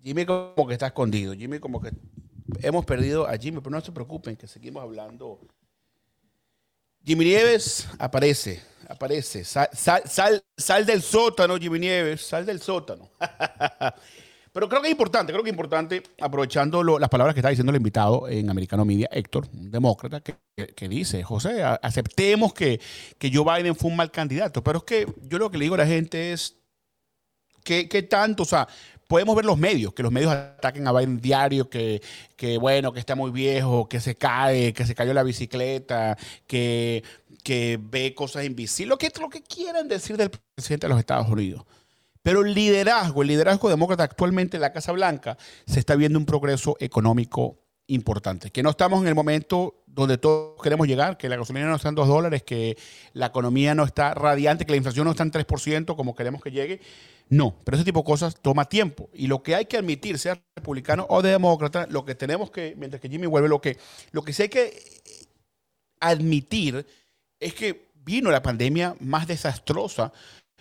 Jimmy como que está escondido. Jimmy como que hemos perdido a Jimmy, pero no se preocupen que seguimos hablando. Jimmy Nieves aparece, aparece. Sal, sal, sal, sal del sótano, Jimmy Nieves, sal del sótano. Pero creo que es importante, creo que es importante, aprovechando lo- las palabras que está diciendo el invitado en Americano Media, Héctor, un demócrata, que, que- que dice, José, a- aceptemos que, que Joe Biden fue un mal candidato. Pero es que yo lo que le digo a la gente es, ¿Qué, qué tanto? O sea, podemos ver los medios, que los medios ataquen a Biden diario, que, que bueno, que está muy viejo, que se cae, que se cayó la bicicleta, que, que ve cosas invisibles, lo que, lo que quieran decir del presidente de los Estados Unidos. Pero el liderazgo, el liderazgo demócrata actualmente en la Casa Blanca, se está viendo un progreso económico importante. Que no estamos en el momento donde todos queremos llegar, que la gasolina no está en 2 dólares, que la economía no está radiante, que la inflación no está en 3% como queremos que llegue. No, pero ese tipo de cosas toma tiempo. Y lo que hay que admitir, sea republicano o demócrata, lo que tenemos que, mientras que Jimmy vuelve, lo que, lo que sí hay que admitir es que vino la pandemia más desastrosa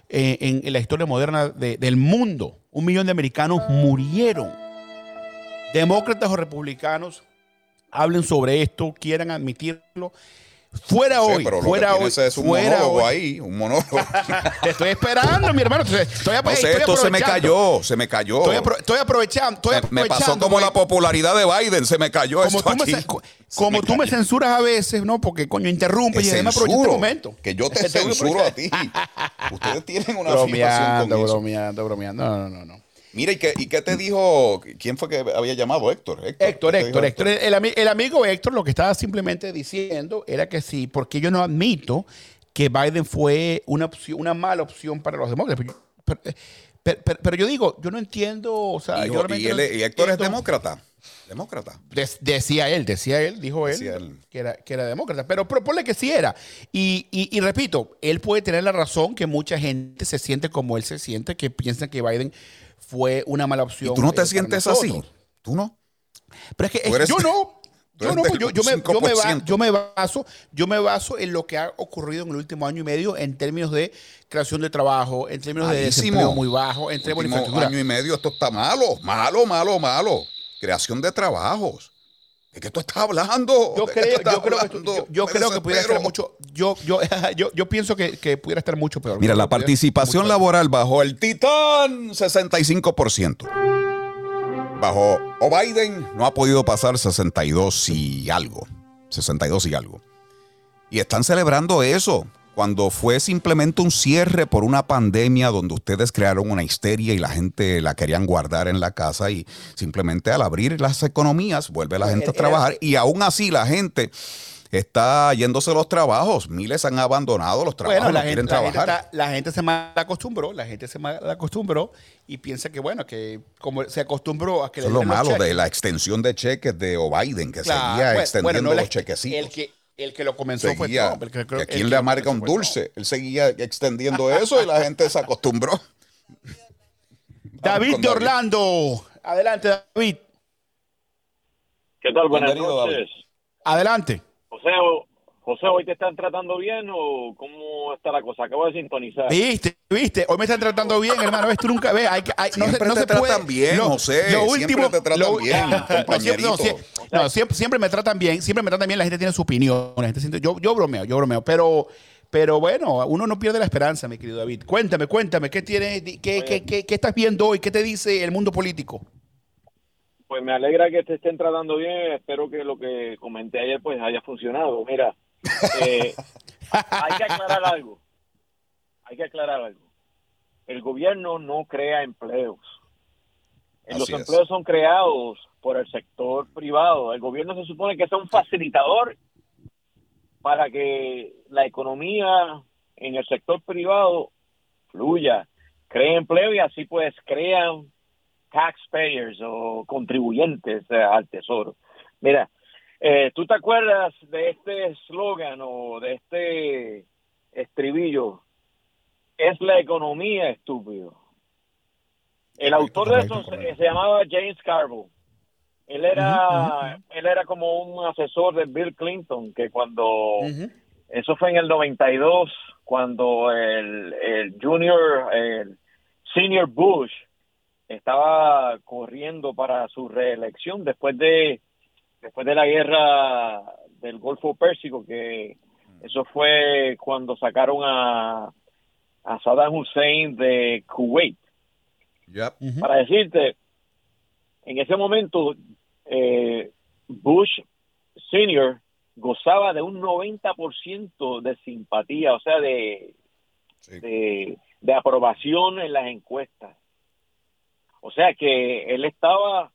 eh, en, la historia moderna de- del mundo. Un millón de americanos murieron. Demócratas o republicanos hablen sobre esto, quieran admitirlo. Fuera hoy, pero fuera hoy, es un fuera monólogo hoy. ahí, un monólogo. Te estoy esperando, mi hermano. Estoy, No sé, esto se me cayó, se me cayó. Estoy, apro- estoy aprovechando. Estoy me pasó como la popularidad de Biden, se me cayó Como esto tú, me, aquí. co- como tú me censuras a veces, ¿no? Porque, coño, interrumpes y además aprovecho este momento. Que yo te censuro a ti. Ustedes tienen una bromeando, con eso. bromeando, bromeando. No, no, no, no. Mira, ¿y qué, ¿y qué te dijo? ¿Quién fue que había llamado? Héctor. Héctor, Héctor, ¿qué te Héctor. El, ami- el amigo Héctor lo que estaba simplemente diciendo era que sí, porque yo no admito que Biden fue una, opción, una mala opción para los demócratas. Pero, pero- pero- pero- yo digo, yo no entiendo, o sea, Y, yo y realmente él- no y Héctor es demócrata. Demócrata. Decía él, decía él, dijo él. Que, era, que era demócrata. Pero, ponle que sí era. Y, y- y repito, él puede tener la razón que mucha gente se siente como él se siente, que piensa que Biden fue una mala opción. ¿Y tú no te sientes nosotros. así? ¿Tú no? Pero es que es- yo no. Yo no, del yo, yo me, yo, me ba- 5%. yo me baso, yo me baso en lo que ha ocurrido en el último año y medio en términos de creación de trabajo, en términos de desempleo muy bajo, en términos de infraestructura. año y medio esto está malo, malo, malo, malo. Creación de trabajos. ¿De qué tú estás hablando? Yo ¿De qué creo, yo que, hablando? yo, yo Me creo que pudiera estar mucho. Yo, yo, yo, yo pienso que, que pudiera estar mucho peor. Mira, la participación laboral bajó el titán 65%. Bajo o Biden no ha podido pasar 62 y algo. 62 y algo. Y están celebrando eso. Cuando fue simplemente un cierre por una pandemia donde ustedes crearon una histeria y la gente la querían guardar en la casa y simplemente al abrir las economías vuelve la gente a trabajar y aún así la gente está yéndose los trabajos. Miles han abandonado los trabajos, Bueno, no la quieren gente, la, gente trabajar. está- la gente se mal acostumbró, la gente se mal acostumbró y piensa que, bueno, que como se acostumbró a que Eso es lo malo de la extensión de cheques de O'Biden, que claro, seguía bueno, extendiendo bueno, no la- los chequecitos. El que, el que lo comenzó fue Seguía, Trump. el que- que el a lo le amarga un fue dulce. Él seguía extendiendo eso y la gente se acostumbró. David de David. Orlando. Adelante, David. ¿Qué tal? Buenas Bienvenido, noches. Adelante. José, o- José, ¿hoy te están tratando bien o cómo está la cosa? Acabo de sintonizar. Viste, viste, hoy me están tratando bien, hermano. Ves, tú nunca ves. Hay, hay- no se, Siempre no te se puede. tratan bien, José, siempre te tratan lo- bien, no, siempre, compañerito. no, sie- no, siempre, siempre me tratan bien, siempre me tratan bien. La gente tiene su opinión. la gente siente- yo, yo bromeo, yo bromeo. Pero, pero bueno, uno no pierde la esperanza, mi querido David. Cuéntame, cuéntame, ¿qué tienes, qué, qué, qué, qué estás viendo hoy? ¿Qué te dice el mundo político? pues me alegra que te estén tratando bien. Espero que lo que comenté ayer pues haya funcionado. Mira, eh, hay que aclarar algo. Hay que aclarar algo. El gobierno no crea empleos. Eh, Los es. empleos son creados por el sector privado. El gobierno se supone que es un facilitador para que la economía en el sector privado fluya, cree empleo y así pues crean taxpayers o contribuyentes eh, al tesoro. Mira, eh, ¿tú te acuerdas de este eslogan o de este estribillo? Es la economía, estúpido. El autor de eso se, se llamaba James Carville. Él era, él era como un asesor de Bill Clinton, que cuando, eso fue en el 92, cuando el, el junior, el senior Bush estaba corriendo para su reelección después de, después de la guerra del Golfo Pérsico, que eso fue cuando sacaron a, a Saddam Hussein de Kuwait. Para decirte, en ese momento, eh, Bush Senior gozaba de un 90% de simpatía, o sea, de, de, de aprobación en las encuestas. O sea que él estaba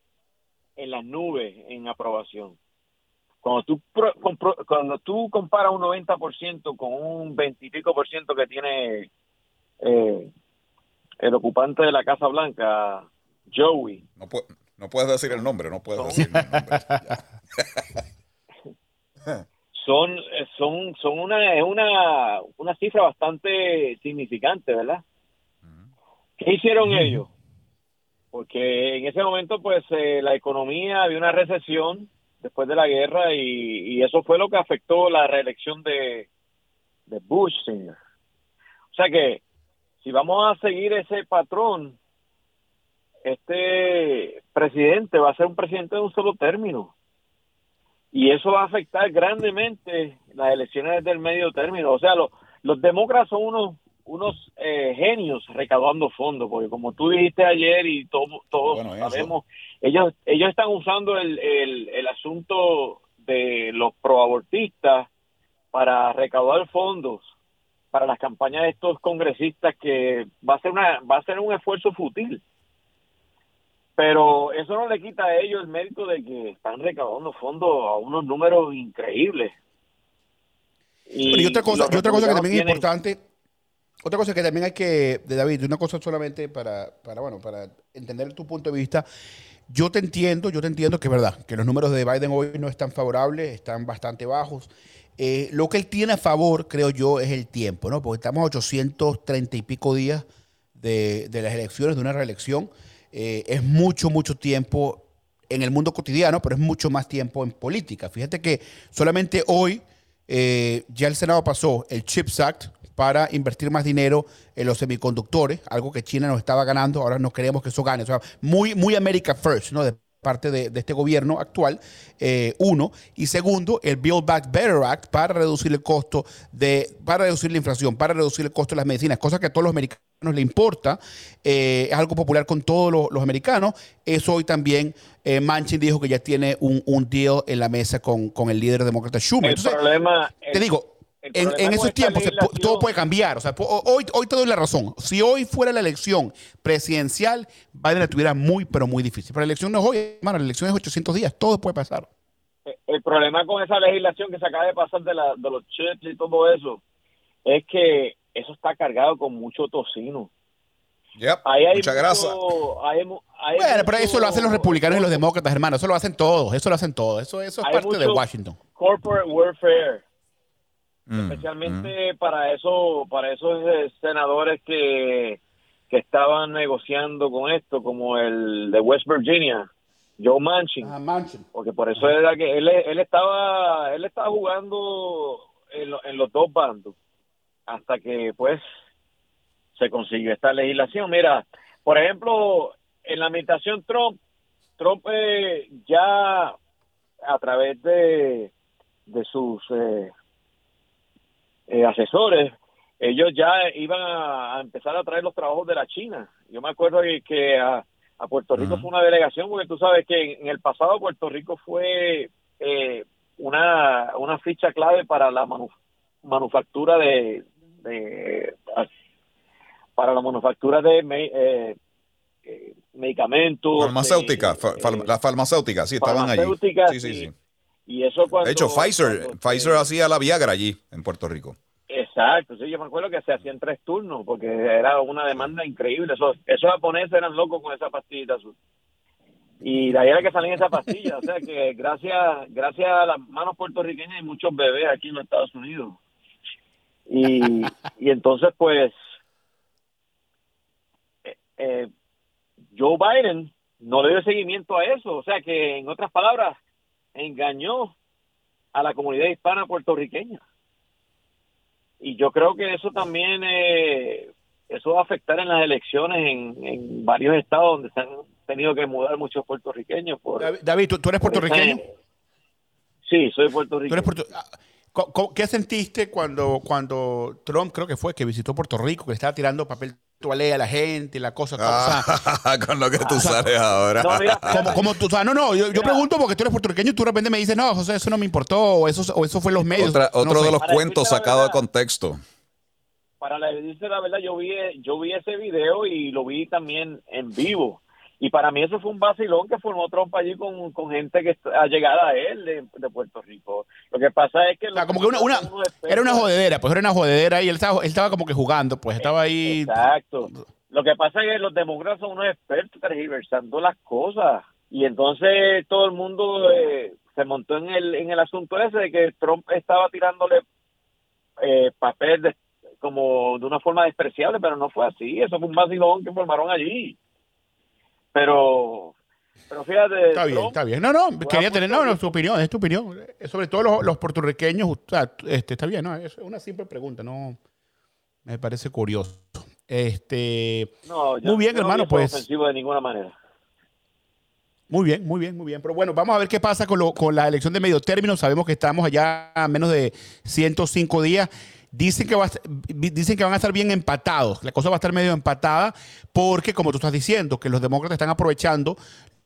en las nubes en aprobación. Cuando tú, cuando tú comparas un 90% con un 20 y pico por ciento que tiene eh, el ocupante de la Casa Blanca, Joey, No, pu- no puedes decir el nombre, no puedes decir el nombre. son eh, son son una es una una cifra bastante significante verdad qué hicieron ellos porque en ese momento pues eh, la economía había una recesión después de la guerra y, y eso fue lo que afectó la reelección de de Bush senior o sea que si vamos a seguir ese patrón este presidente va a ser un presidente de un solo término y eso va a afectar grandemente las elecciones del medio término. O sea, lo- los demócratas son unos unos eh, genios recaudando fondos, porque como tú dijiste ayer y todo- todos Bueno, sabemos, ellos ellos están usando el, el, el asunto de los proabortistas para recaudar fondos para las campañas de estos congresistas que va a ser una va a ser un esfuerzo fútil pero eso no le quita a ellos el mérito de que están recaudando fondos a unos números increíbles. Pero y otra cosa, y otra cosa que también es importante, otra cosa que también hay que, de David, una cosa solamente para, para, bueno, para entender tu punto de vista. Yo te entiendo, yo te entiendo que es verdad, que los números de Biden hoy no están favorables, están bastante bajos. Eh, lo que él tiene a favor, creo yo, es el tiempo, ¿no? Porque estamos a 830 y pico días de, de las elecciones, de una reelección. Eh, es mucho, mucho tiempo en el mundo cotidiano, pero es mucho más tiempo en política. Fíjate que solamente hoy eh, ya el Senado pasó el CHIPS Act para invertir más dinero en los semiconductores, algo que China nos estaba ganando, ahora no queremos que eso gane. O sea, muy, muy America First, ¿no? De parte de, de este gobierno actual, eh, uno. Y segundo, el Build Back Better Act para reducir el costo de, para reducir la inflación, para reducir el costo de las medicinas, cosa que a todos los americanos le importa, eh, es algo popular con todos los, los americanos. Eso hoy también eh, Manchin dijo que ya tiene un, un deal en la mesa con, con el líder demócrata Schumer. El Entonces, problema, te digo, en, esos tiempos se todo puede cambiar. O sea, hoy, hoy te doy la razón. Si hoy fuera la elección presidencial, Biden la tuviera muy, pero muy difícil. Pero la elección no es hoy, hermano. La elección es 800 días. Todo puede pasar. el problema con esa legislación que se acaba de pasar de, la, de los chips y todo eso es que eso está cargado con mucho tocino. Ahí hay mucha mucho- grasa. hay mu- hay Bueno, pero eso lo hacen los republicanos y los demócratas, hermano. Eso lo hacen todos. Eso lo hacen todos. Eso, eso es parte de Washington. corporate warfare Mm, especialmente para eso para esos eh, senadores que que estaban negociando con esto como el de West Virginia Joe Manchin. Porque por eso era que él, él estaba él estaba jugando en, lo- en los dos bandos hasta que pues se consiguió esta legislación. Mira por ejemplo en la administración Trump Trump eh, ya a través de de sus eh, eh, asesores, ellos ya iban a, a empezar a traer los trabajos de la China. Yo me acuerdo que, que a, a Puerto Rico fue una delegación, porque tú sabes que en, en el pasado Puerto Rico fue eh, una, una ficha clave para la manu- manufactura de, de- para la manufactura de eh, eh, medicamentos. Farmacéutica, de- fa- fal- las farmacéuticas, sí, estaban allí. Sí, sí, sí. Y eso cuando... De hecho, Pfizer, cuando- Pfizer hacía la Viagra allí, en Puerto Rico. Exacto, sí, yo me acuerdo que se hacían tres turnos porque era una demanda increíble. Esos, esos japoneses eran locos con esa pastillita azul. Y de ahí era que salían esas pastillas. O sea que gracias, gracias a las manos puertorriqueñas hay muchos bebés aquí en los Estados Unidos. Y, y entonces, pues, eh, eh, Joe Biden no le dio seguimiento a eso. O sea que, en otras palabras, engañó a la comunidad hispana puertorriqueña y yo creo que eso también eh, eso va a afectar en las elecciones en, en varios estados donde se han tenido que mudar muchos puertorriqueños por David, ¿tú, tú eres puertorriqueño? sí soy ¿Tú puertorriqueño eres puerto- ah, ¿Qué sentiste cuando, cuando Trump, creo que fue, que visitó Puerto Rico, que estaba tirando papel a la gente y la cosa? Ah, con lo que tú sales ahora. como, como tú, o sea, no, no, yo, yo pregunto porque tú eres puertorriqueño y tú de repente me dices, no, José, eso no me importó, o eso, o eso fue los medios. Otra- No otro sé. de los Para cuentos sacados de contexto. para decirte la verdad yo vi yo vi ese video y lo vi también en vivo y para mí eso fue un vacilón que formó Trump allí con, con gente que está llegada a él de, de Puerto Rico lo que pasa es que O sea, como que una, una- era una jodedera, pues era una jodedera y él estaba, él estaba como que jugando, pues estaba ahí. Exacto. Lo que pasa es que los demócratas son unos expertos tergiversando las cosas. Y entonces todo el mundo eh, se montó en el, en el asunto ese de que Trump estaba tirándole eh, papel de- como de una forma despreciable, pero no fue así. Eso fue un vacilón que formaron allí. Pero, pero fíjate. Está bien, Trump está bien. No, no, quería tener, no, no, tu opinión, es tu opinión. Eh, Sobre todo los, los puertorriqueños, o sea, este, está bien, no, es una simple pregunta, no, me parece curioso. Este, No, muy bien, no hermano, pues. ofensivo de ninguna manera. Muy bien, muy bien, muy bien. Pero bueno, vamos a ver qué pasa con, lo- con la elección de medio término. Sabemos que estamos allá a menos de 105 días. Dicen que, va a dicen que van a estar bien empatados. La cosa va a estar medio empatada porque, como tú estás diciendo, que los demócratas están aprovechando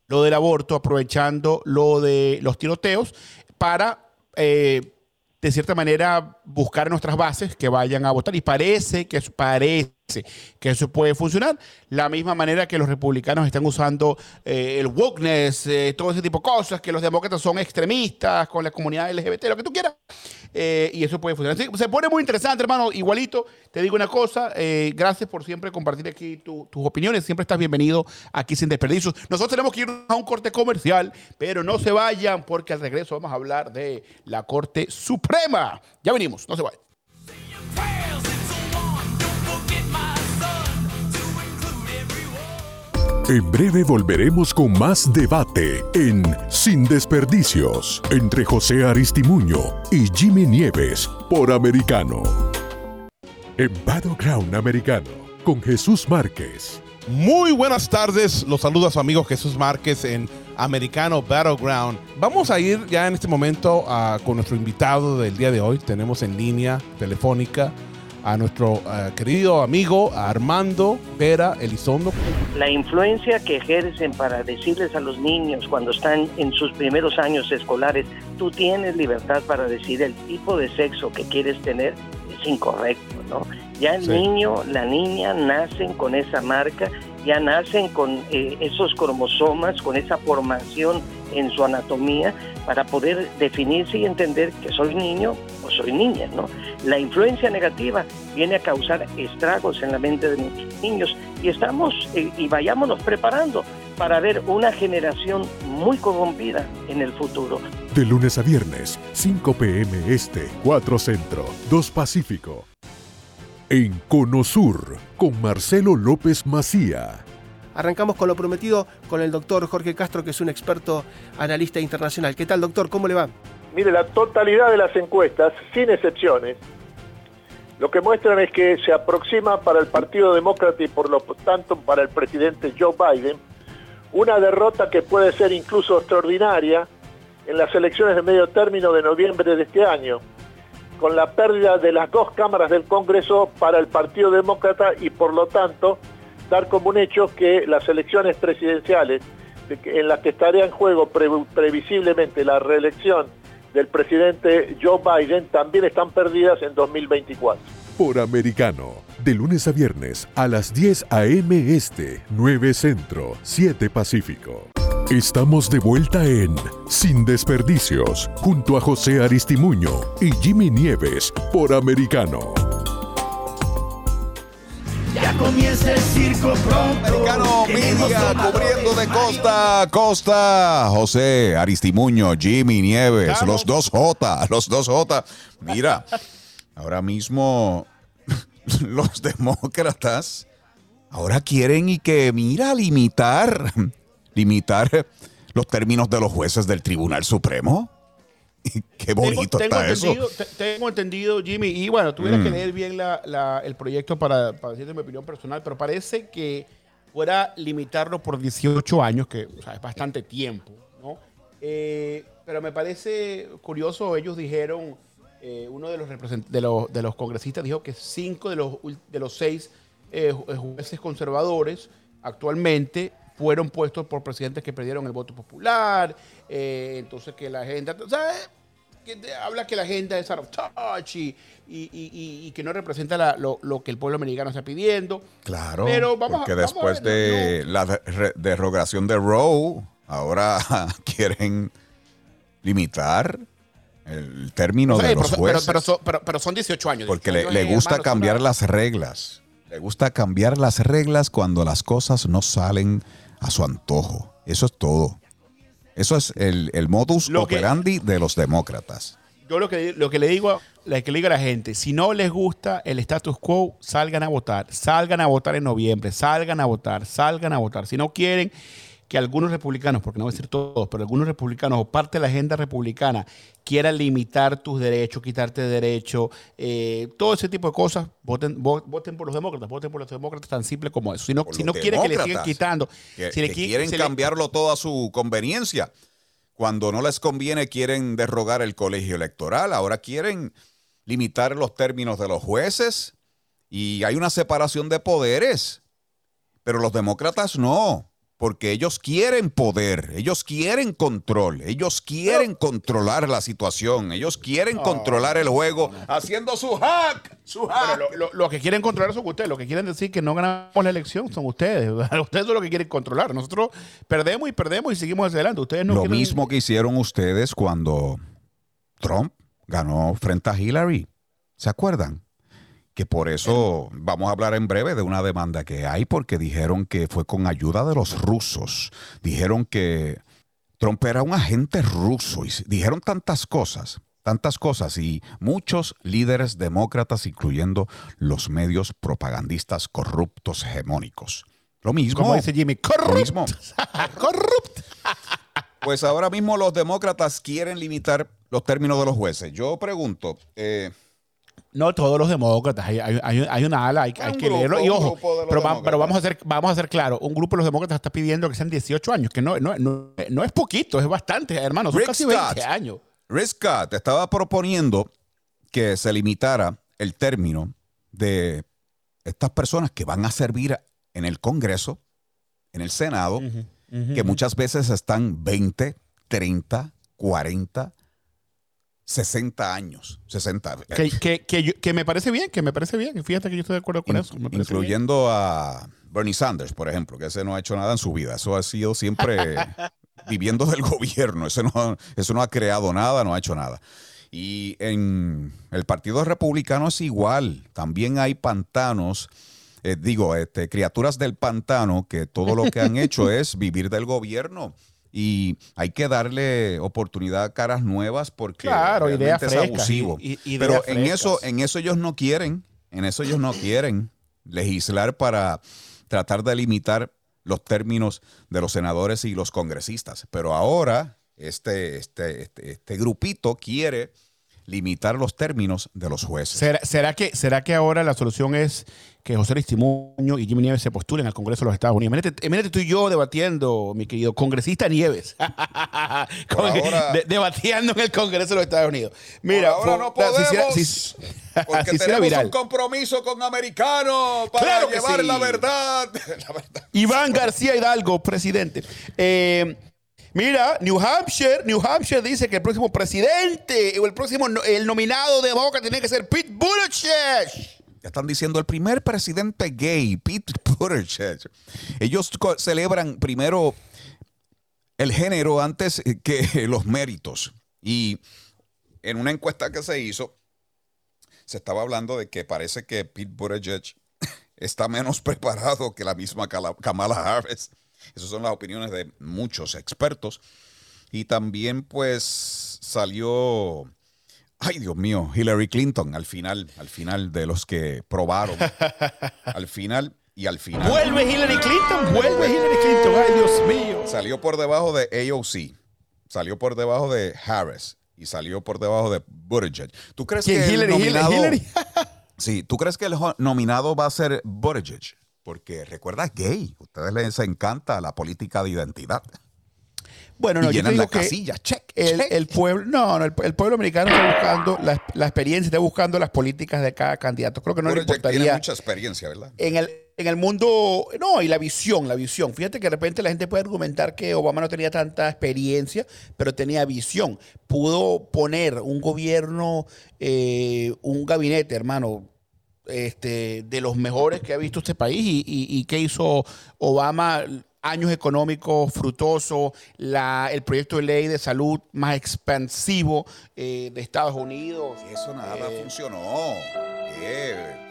lo del aborto, aprovechando lo de los tiroteos para, eh, de cierta manera, buscar nuestras bases que vayan a votar. Y parece que parece que eso puede funcionar. La misma manera que los republicanos están usando eh, el wokeness, eh, todo ese tipo de cosas, que los demócratas son extremistas con la comunidad LGBT, lo que tú quieras. Eh, y eso puede funcionar. Así se pone muy interesante, hermano. Igualito, te digo una cosa. gracias por siempre compartir aquí tu- tus opiniones. Siempre estás bienvenido aquí sin desperdicios. Nosotros tenemos que ir a un corte comercial, pero no se vayan porque al regreso vamos a hablar de la Corte Suprema. Ya venimos, no se vayan. En breve volveremos con más debate en Sin Desperdicios entre José Aristimuño y Jimmy Nieves por Americano. En Battleground Americano con Jesús Márquez. Muy buenas tardes, los su amigo Jesús Márquez en Americano Battleground. Vamos a ir ya en este momento ah, con nuestro invitado del día de hoy. Tenemos en línea telefónica a nuestro ah, querido amigo Armando Vera Elizondo. La influencia que ejercen para decirles a los niños cuando están en sus primeros años escolares, tú tienes libertad para decir el tipo de sexo que quieres tener, es incorrecto, ¿no? Ya el Sí. niño, la niña nacen con esa marca, ya nacen con eh, esos cromosomas, con esa formación en su anatomía para poder definirse y entender que soy niño o soy niña, ¿no? La influencia negativa viene a causar estragos en la mente de nuestros niños y estamos eh, y vayámonos preparando para ver una generación muy corrompida en el futuro. De lunes a viernes, 5 p.m. Este, 4 Centro, 2 Pacífico. En Conosur, con Marcelo López Macía. Arrancamos con lo prometido con el doctor Jorge Castro, que es un experto analista internacional. ¿Qué tal, doctor? ¿Cómo le va? Mire, la totalidad de las encuestas, sin excepciones, lo que muestran es que se aproxima para el Partido Demócrata y por lo tanto para el presidente Joe Biden una derrota que puede ser incluso extraordinaria en las elecciones de medio término de noviembre de este año, con la pérdida de las dos cámaras del Congreso para el Partido Demócrata y por lo tanto dar como un hecho que las elecciones presidenciales, en las que estaría en juego pre- previsiblemente la reelección del presidente Joe Biden, también están perdidas en 2024. Por Americano, de lunes a viernes a las 10 a.m. Este, 9 Centro, 7 Pacífico. Estamos de vuelta en Sin Desperdicios, junto a José Aristimuño y Jimmy Nieves por Americano. Ya comienza el circo pronto. Americano Media cubriendo de costa a costa. José Aristimuño, Jimmy Nieves, Estamos. los dos J, los dos J. Mira, ahora mismo los demócratas ahora quieren y que, mira, limitar, limitar los términos de los jueces del Tribunal Supremo. Qué bonito tengo, está eso. tengo entendido, Jimmy, y bueno, tuviera Mm. que leer bien la- la- el proyecto para, para decirte mi opinión personal, pero parece que fuera limitarlo por 18 años, que o sea, es bastante tiempo, ¿no? Eh, pero me parece curioso, ellos dijeron, eh, uno de los, represent- de, los, de los congresistas dijo que cinco de los, de los seis eh, ju- jueces conservadores actualmente fueron puestos por presidentes que perdieron el voto popular, eh, entonces que la agenda, sea, eh, que te habla que la agenda es out of touch y, y- y- que no representa la- lo, lo que el pueblo americano está pidiendo. Claro, Pero vamos a- porque vamos a después ver, de la de- derogación de Roe, ahora quieren limitar el término O sea, de los jueces. pero son, pero- pero son 18 años. porque 18 le, gusta cambiar las reglas. Le gusta cambiar las reglas cuando las cosas no salen a su antojo. Eso es todo. Eso es el, el modus Lo que- operandi de los demócratas. Yo lo que, lo que le digo, lo que le digo a la gente, si no les gusta el status quo, salgan a votar. Salgan a votar en noviembre, salgan a votar, salgan a votar. Si no quieren que algunos republicanos, porque no voy a decir todos, pero algunos republicanos o parte de la agenda republicana quieran limitar tus derechos, quitarte derechos, eh, todo ese tipo de cosas, voten, vo- voten por los demócratas, voten por los demócratas tan simple como eso. Si no, si no los quieren que le sigan quitando, Que, si le que qui- quieren se le- cambiarlo todo a su conveniencia. Cuando no les conviene, quieren derrogar el colegio electoral. Ahora quieren limitar los términos de los jueces. Y hay una separación de poderes. Pero los demócratas no. Porque ellos quieren poder, ellos quieren control, ellos quieren controlar la situación, ellos quieren controlar el juego haciendo su hack, su hack. Lo, lo- lo que quieren controlar son ustedes. Lo que quieren decir que no ganamos la elección son ustedes. Ustedes son los que quieren controlar. Nosotros perdemos y perdemos y seguimos hacia adelante. Ustedes no Lo quieren- mismo que hicieron ustedes cuando Trump ganó frente a Hillary. ¿Se acuerdan? Que por eso vamos a hablar en breve de una demanda que hay porque dijeron que fue con ayuda de los rusos. Dijeron que Trump era un agente ruso y dijeron tantas cosas, tantas cosas y muchos líderes demócratas, incluyendo los medios propagandistas corruptos hegemónicos. Lo mismo. Como dice Jimmy, Lo mismo. Pues ahora mismo los demócratas quieren limitar los términos de los jueces. Yo pregunto, eh, No todos los demócratas. Hay, hay- hay- una ala, hay, hay Un que grupo, leerlo. Y ojo, pero, va- pero vamos, a ser, vamos a ser claros. Un grupo de los demócratas está pidiendo que sean 18 años, que no, no, no, no es poquito, es bastante, hermano. Son Rick casi Scott. 20 años. Rick Scott estaba proponiendo que se limitara el término de estas personas que van a servir en el Congreso, en el Senado, que muchas veces están 20, 30, 40, 60 años. 60. Que, que, que, yo- que me parece bien, que me parece bien. Fíjate que yo estoy de acuerdo con eso. bien. incluyendo a Bernie Sanders, por ejemplo, que ese no ha hecho nada en su vida. Eso ha sido siempre viviendo del gobierno. Eso no, eso no ha creado nada, no ha hecho nada. Y en el Partido Republicano es igual. También hay pantanos, eh, digo, este, criaturas del pantano que todo lo que han hecho es vivir del gobierno. Y hay que darle oportunidad a caras nuevas porque Claro, ideas es frescas abusivo. y- y- ideas Pero en frescas. eso, en eso ellos no quieren, en eso ellos no quieren legislar para tratar de limitar los términos de los senadores y los congresistas. Pero ahora este, este, este, este grupito quiere limitar los términos de los jueces. ¿Será, será que, ¿Será que ahora la solución es que José Aristimuño y Jimmy Nieves se postulen al Congreso de los Estados Unidos? Imagínate, imagínate tú y yo debatiendo, mi querido congresista Nieves. Con- ahora- de- debatiendo en el Congreso de los Estados Unidos. Mira, ahora no si podemos, si- Porque si tenemos viral. un compromiso con americanos para Claro llevar sí. la verdad. La verdad. Iván García Hidalgo, presidente. Eh, mira, New Hampshire, New Hampshire dice que el próximo presidente o el próximo el nominado de Boca tiene que ser Pete Buttigieg. Ya están diciendo el primer presidente gay, Pete Buttigieg. Ellos celebran primero el género antes que los méritos. Y en una encuesta que se hizo, se estaba hablando de que parece que Pete Buttigieg está menos preparado que la misma Kamala Harris. Esas son las opiniones de muchos expertos. Y también pues salió, ay Dios mío, Hillary Clinton al final, al final de los que probaron. al final y al final. Vuelve Hillary Clinton, vuelve Hillary Clinton. Ay, Dios mío. Salió por debajo de AOC, salió por debajo de Harris y salió por debajo de Buttigieg. ¿Tú crees que el Hillary, Hillary, nominado, Hillary. Sí, ¿tú crees que el nominado va a ser Buttigieg? Porque recuerda, es gay. A ustedes les encanta la política de identidad. Bueno, Y no, yo te llenan digo la que casilla, check, el, check. el pueblo, no, no, el, el pueblo americano está buscando la, la experiencia, está buscando las políticas de cada candidato. Creo que no le Buttigieg tiene importaría mucha experiencia, ¿verdad? en el, en el mundo, no, y la visión, la visión. Fíjate que de repente la gente puede argumentar que Obama no tenía tanta experiencia, pero tenía visión. Pudo poner un gobierno, eh, un gabinete, hermano, este, de los mejores que ha visto este país y, y, y que hizo Obama años económicos frutosos, la, el proyecto de ley de salud más expansivo eh, de Estados Unidos. Eso nada Eh, funcionó. Eh,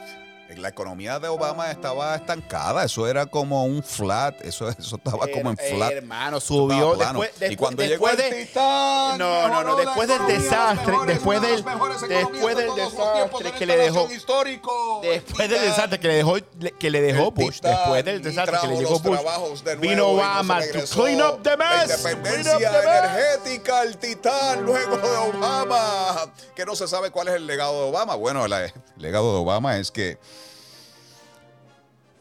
La economía de Obama estaba estancada. Eso era como un flat. Eso, eso estaba como en Eh, flat. hermano, subió plano. después, y después- cuando después llegó el de- Titán, No, no, no, la después del desastre, mejores- después del, después de del desastre de que le dejó, histórico. después del desastre que le dejó, que le dejó Bush, después del desastre que le llegó Bush, vino Obama to clean up the La mess, up independencia energética, el titán, luego de Obama. Que no se sabe cuál es el legado de Obama. Bueno, la- el legado de Obama es que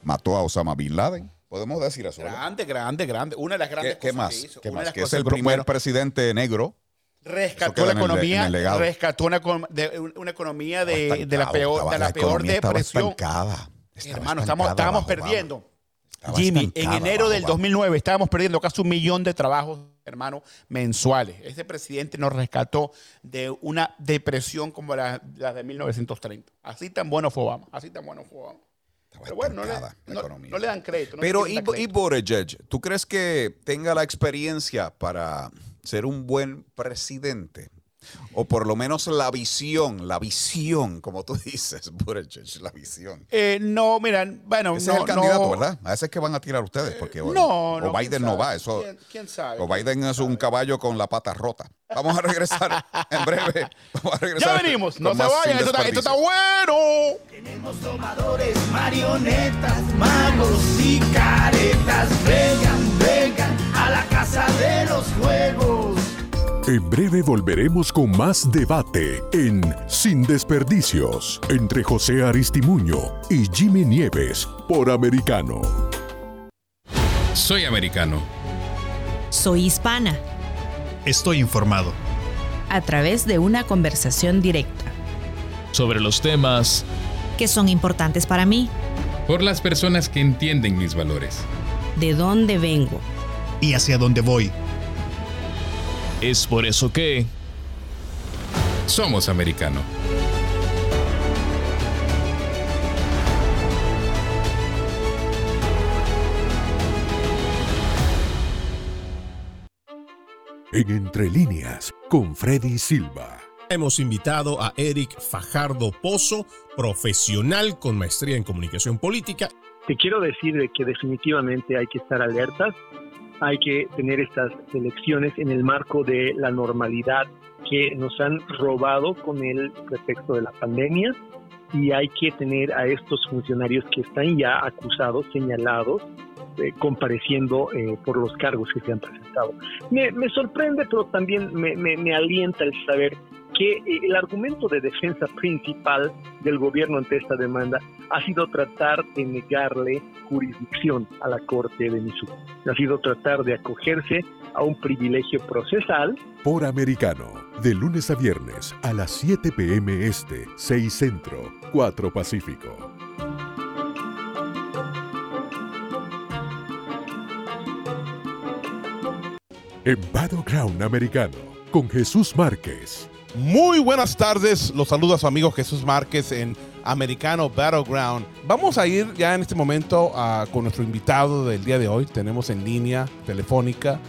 mató a Osama Bin Laden. Podemos decir eso. ¿verdad? Grande, grande, grande. Una de las grandes ¿Qué, qué cosas más? que hizo. ¿Qué una de más? las Que es el primer presidente negro. Rescató la el- economía, el rescató una, econ- de- una economía de, de la peor, estaba- de la peor economía estaba depresión. estancada. Hermano, estamos, estábamos perdiendo. Estaba Jimmy, en enero bajo del Obama. 2009 estábamos perdiendo casi un millón de trabajos, hermano, mensuales. Ese presidente nos rescató de una depresión como la, la de 1930. Así tan bueno fue Obama. Así tan bueno fue Obama. Pero bueno, no le, no- no le dan crédito. no Pero y, crédito. Buttigieg, ¿tú crees que tenga la experiencia para ser un buen presidente? O por lo menos la visión, la visión, como tú dices, Buttigieg, la visión. Eh, no, mira, bueno, Ese no, es el candidato, no- ¿verdad? A ese es que van a tirar ustedes, porque o- No, o no, Biden quién no va, eso. ¿Quién, quién sabe? O Biden es un caballo con la pata rota. Vamos a regresar en breve. Vamos a regresar Ya venimos, no se vayan, esto está, esto está bueno. Tenemos domadores, marionetas, magos y caretas. Vengan, vengan a la casa de los juegos. En breve volveremos con más debate en Sin Desperdicios entre José Aristimuño y Jimmy Nieves por Americano. Soy americano. Soy hispana. Estoy informado. A través de una conversación directa. Sobre los temas Que son importantes para mí. Por las personas que entienden mis valores. De dónde vengo. ¿Y hacia dónde voy? Es por eso que Somos americano. En Entre Líneas con Freddy Silva. Hemos invitado a Eric Fajardo Pozo, profesional con maestría en comunicación política. Te quiero decir de que definitivamente hay que estar alertas, hay que tener estas elecciones en el marco de la normalidad que nos han robado con el pretexto de la pandemia y hay que tener a estos funcionarios que están ya acusados, señalados, eh, compareciendo eh, por los cargos que se han presentado. Me, me sorprende, pero también me, me- me alienta el saber que eh, el argumento de defensa principal del gobierno ante esta demanda ha sido tratar de negarle jurisdicción a la Corte de Missouri. Ha sido tratar de acogerse a un privilegio procesal. Por americano, de lunes a viernes a las 7 p.m. Este, 6 Centro, 4 Pacífico. En Battleground Americano, con Jesús Márquez. Muy buenas tardes, los saluda a su amigo Jesús Márquez en Americano Battleground. Vamos a ir ya en este momento a- con nuestro invitado del día de hoy. Tenemos en línea telefónica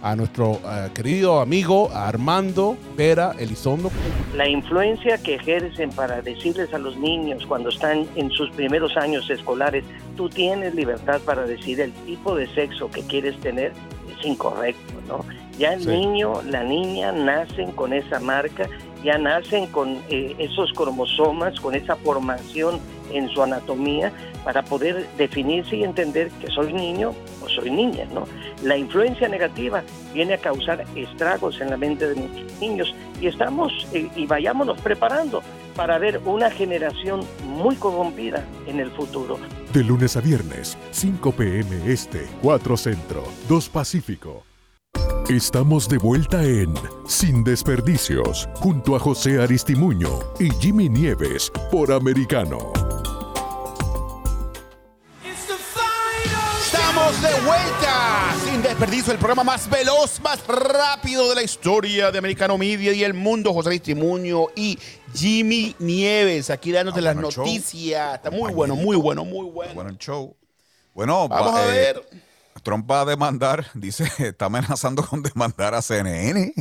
a nuestro eh, querido amigo Armando Vera Elizondo. La influencia que ejercen para decirles a los niños cuando están en sus primeros años escolares, tú tienes libertad para decir el tipo de sexo que quieres tener, es incorrecto, ¿no? Ya el Sí. niño, la niña nacen con esa marca, ya nacen con eh, esos cromosomas, con esa formación en su anatomía para poder definirse y entender que soy niño o soy niña, ¿no? La influencia negativa viene a causar estragos en la mente de muchos niños y estamos eh, y vayámonos preparando para ver una generación muy corrompida en el futuro. De lunes a viernes, 5 p.m. Este, 4 Centro, 2 Pacífico. Estamos de vuelta en Sin Desperdicios, junto a José Aristimuño y Jimmy Nieves por Americano. Estamos de vuelta, sin desperdicio, el programa más veloz, más rápido de la historia de Americano Media y el mundo. José Aristimuño y Jimmy Nieves, aquí dándote las bueno el show. noticias. Está muy bueno, muy bueno, muy bueno. Bueno, el show. Bueno, Vamos va- a eh, ver. Trump va a demandar, dice, está amenazando con demandar a CNN.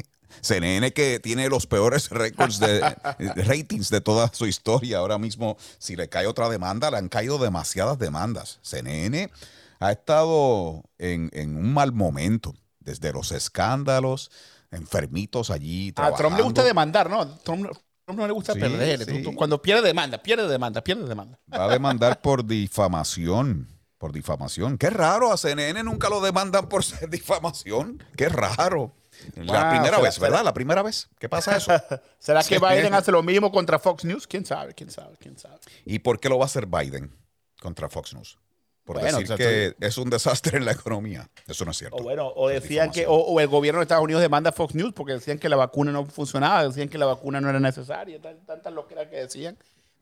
CNN que tiene los peores récords de, de ratings de toda su historia. Ahora mismo, si le cae otra demanda, le han caído demasiadas demandas. CNN ha estado en, en un mal momento, desde los escándalos, enfermitos allí. A Trump le trabajando. gusta demandar, ¿no? Trump, Trump no le gusta Sí, perder. sí. Cuando pierde demanda, pierde demanda, pierde demanda. Va a demandar por difamación. Por difamación. Qué raro, a CNN nunca lo demandan por ser difamación. Qué raro. La Wow, primera vez, ¿verdad? La primera vez. ¿Qué pasa eso? ¿Será que. Biden hace lo mismo contra Fox News? ¿Quién sabe? ¿Quién sabe? ¿Quién sabe? ¿Y por qué lo va a hacer Biden contra Fox News? Por Bueno, decir o sea, que es un desastre en la economía. Eso no es cierto. O bueno, o decían que, o, o el gobierno de Estados Unidos demanda a Fox News porque decían que la vacuna no funcionaba, decían que la vacuna no era necesaria, tan- tantas loqueras que decían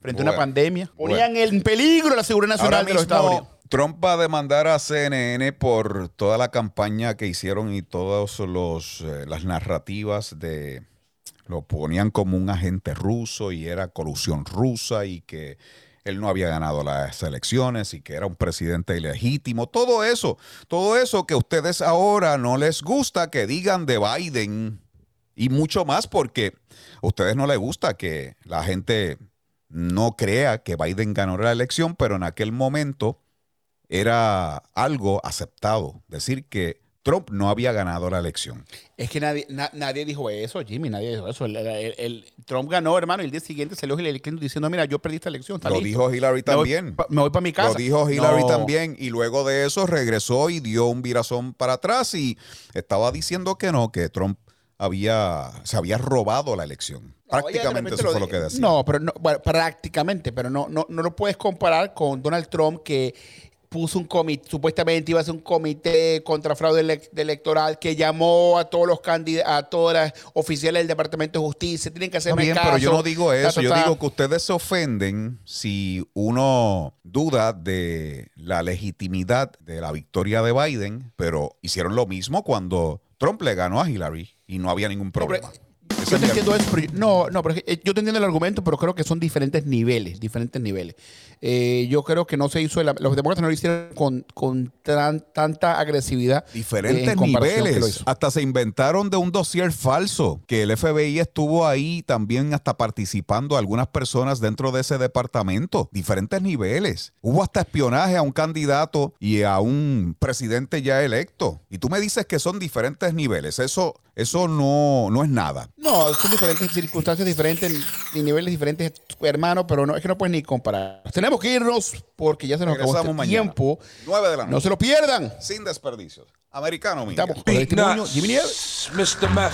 frente a una Bueno, pandemia. bueno. Ponían en peligro la seguridad nacional Ahora de los Estados Unidos. Trump va a demandar a CNN por toda la campaña que hicieron y todas eh, las narrativas de lo ponían como un agente ruso y era colusión rusa y que él no había ganado las elecciones y que era un presidente ilegítimo. Todo eso, todo eso que a ustedes ahora no les gusta que digan de Biden y mucho más porque a ustedes no les gusta que la gente no crea que Biden ganó la elección, pero en aquel momento era algo aceptado, decir que Trump no había ganado la elección. Es que nadie, na- nadie dijo eso, Jimmy, nadie dijo eso. El, el- el- Trump ganó, hermano, y el día siguiente salió Hillary Clinton diciendo, mira, yo perdí esta elección. Lo listo. dijo Hillary Me voy también. Me voy para mi casa. Lo dijo Hillary No. también y luego de eso regresó y dio un virazón para atrás y estaba diciendo que no, que Trump había se había robado la elección. Prácticamente eso lo fue lo que decía. No, pero no, bueno, prácticamente, pero no, no, no lo puedes comparar con Donald Trump que puso un comité, supuestamente iba a ser un comité contra fraude ele- electoral que llamó a todos los candidatos, a todas las oficiales del Departamento de Justicia, tienen que hacerme bien, caso. pero yo no digo eso. Yo digo que ustedes se ofenden si uno duda de la legitimidad de la victoria de Biden, pero hicieron lo mismo cuando Trump le ganó a Hillary y no había ningún problema. Yo te entiendo eso, pero yo- no, no, pero eh, yo te entiendo el argumento, pero creo que son diferentes niveles, diferentes niveles. Eh, yo creo que no se hizo, el- los demócratas no lo hicieron con, con tan- tanta agresividad. Diferentes niveles. Hasta se inventaron de un dossier falso, que el FBI estuvo ahí también hasta participando algunas personas dentro de ese departamento. Diferentes niveles. Hubo hasta espionaje a un candidato y a un presidente ya electo. Y tú me dices que son diferentes niveles. Eso, eso no, no es nada. No, son diferentes circunstancias diferentes y niveles diferentes, hermano, pero no, es que no puedes ni comparar. Tenemos que irnos porque ya se nos acabó este Regresamos mañana. tiempo. 9 de la noche. No se lo pierdan. Sin desperdicios. Americano, Media. Estamos con el testimonio Jimmy Nieves. Mr. Meth.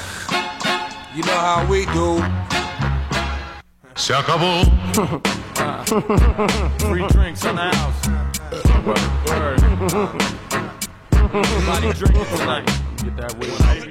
You know how we do. Se acabó. Free drinks in the house. Everybody drinking tonight. Get that weed.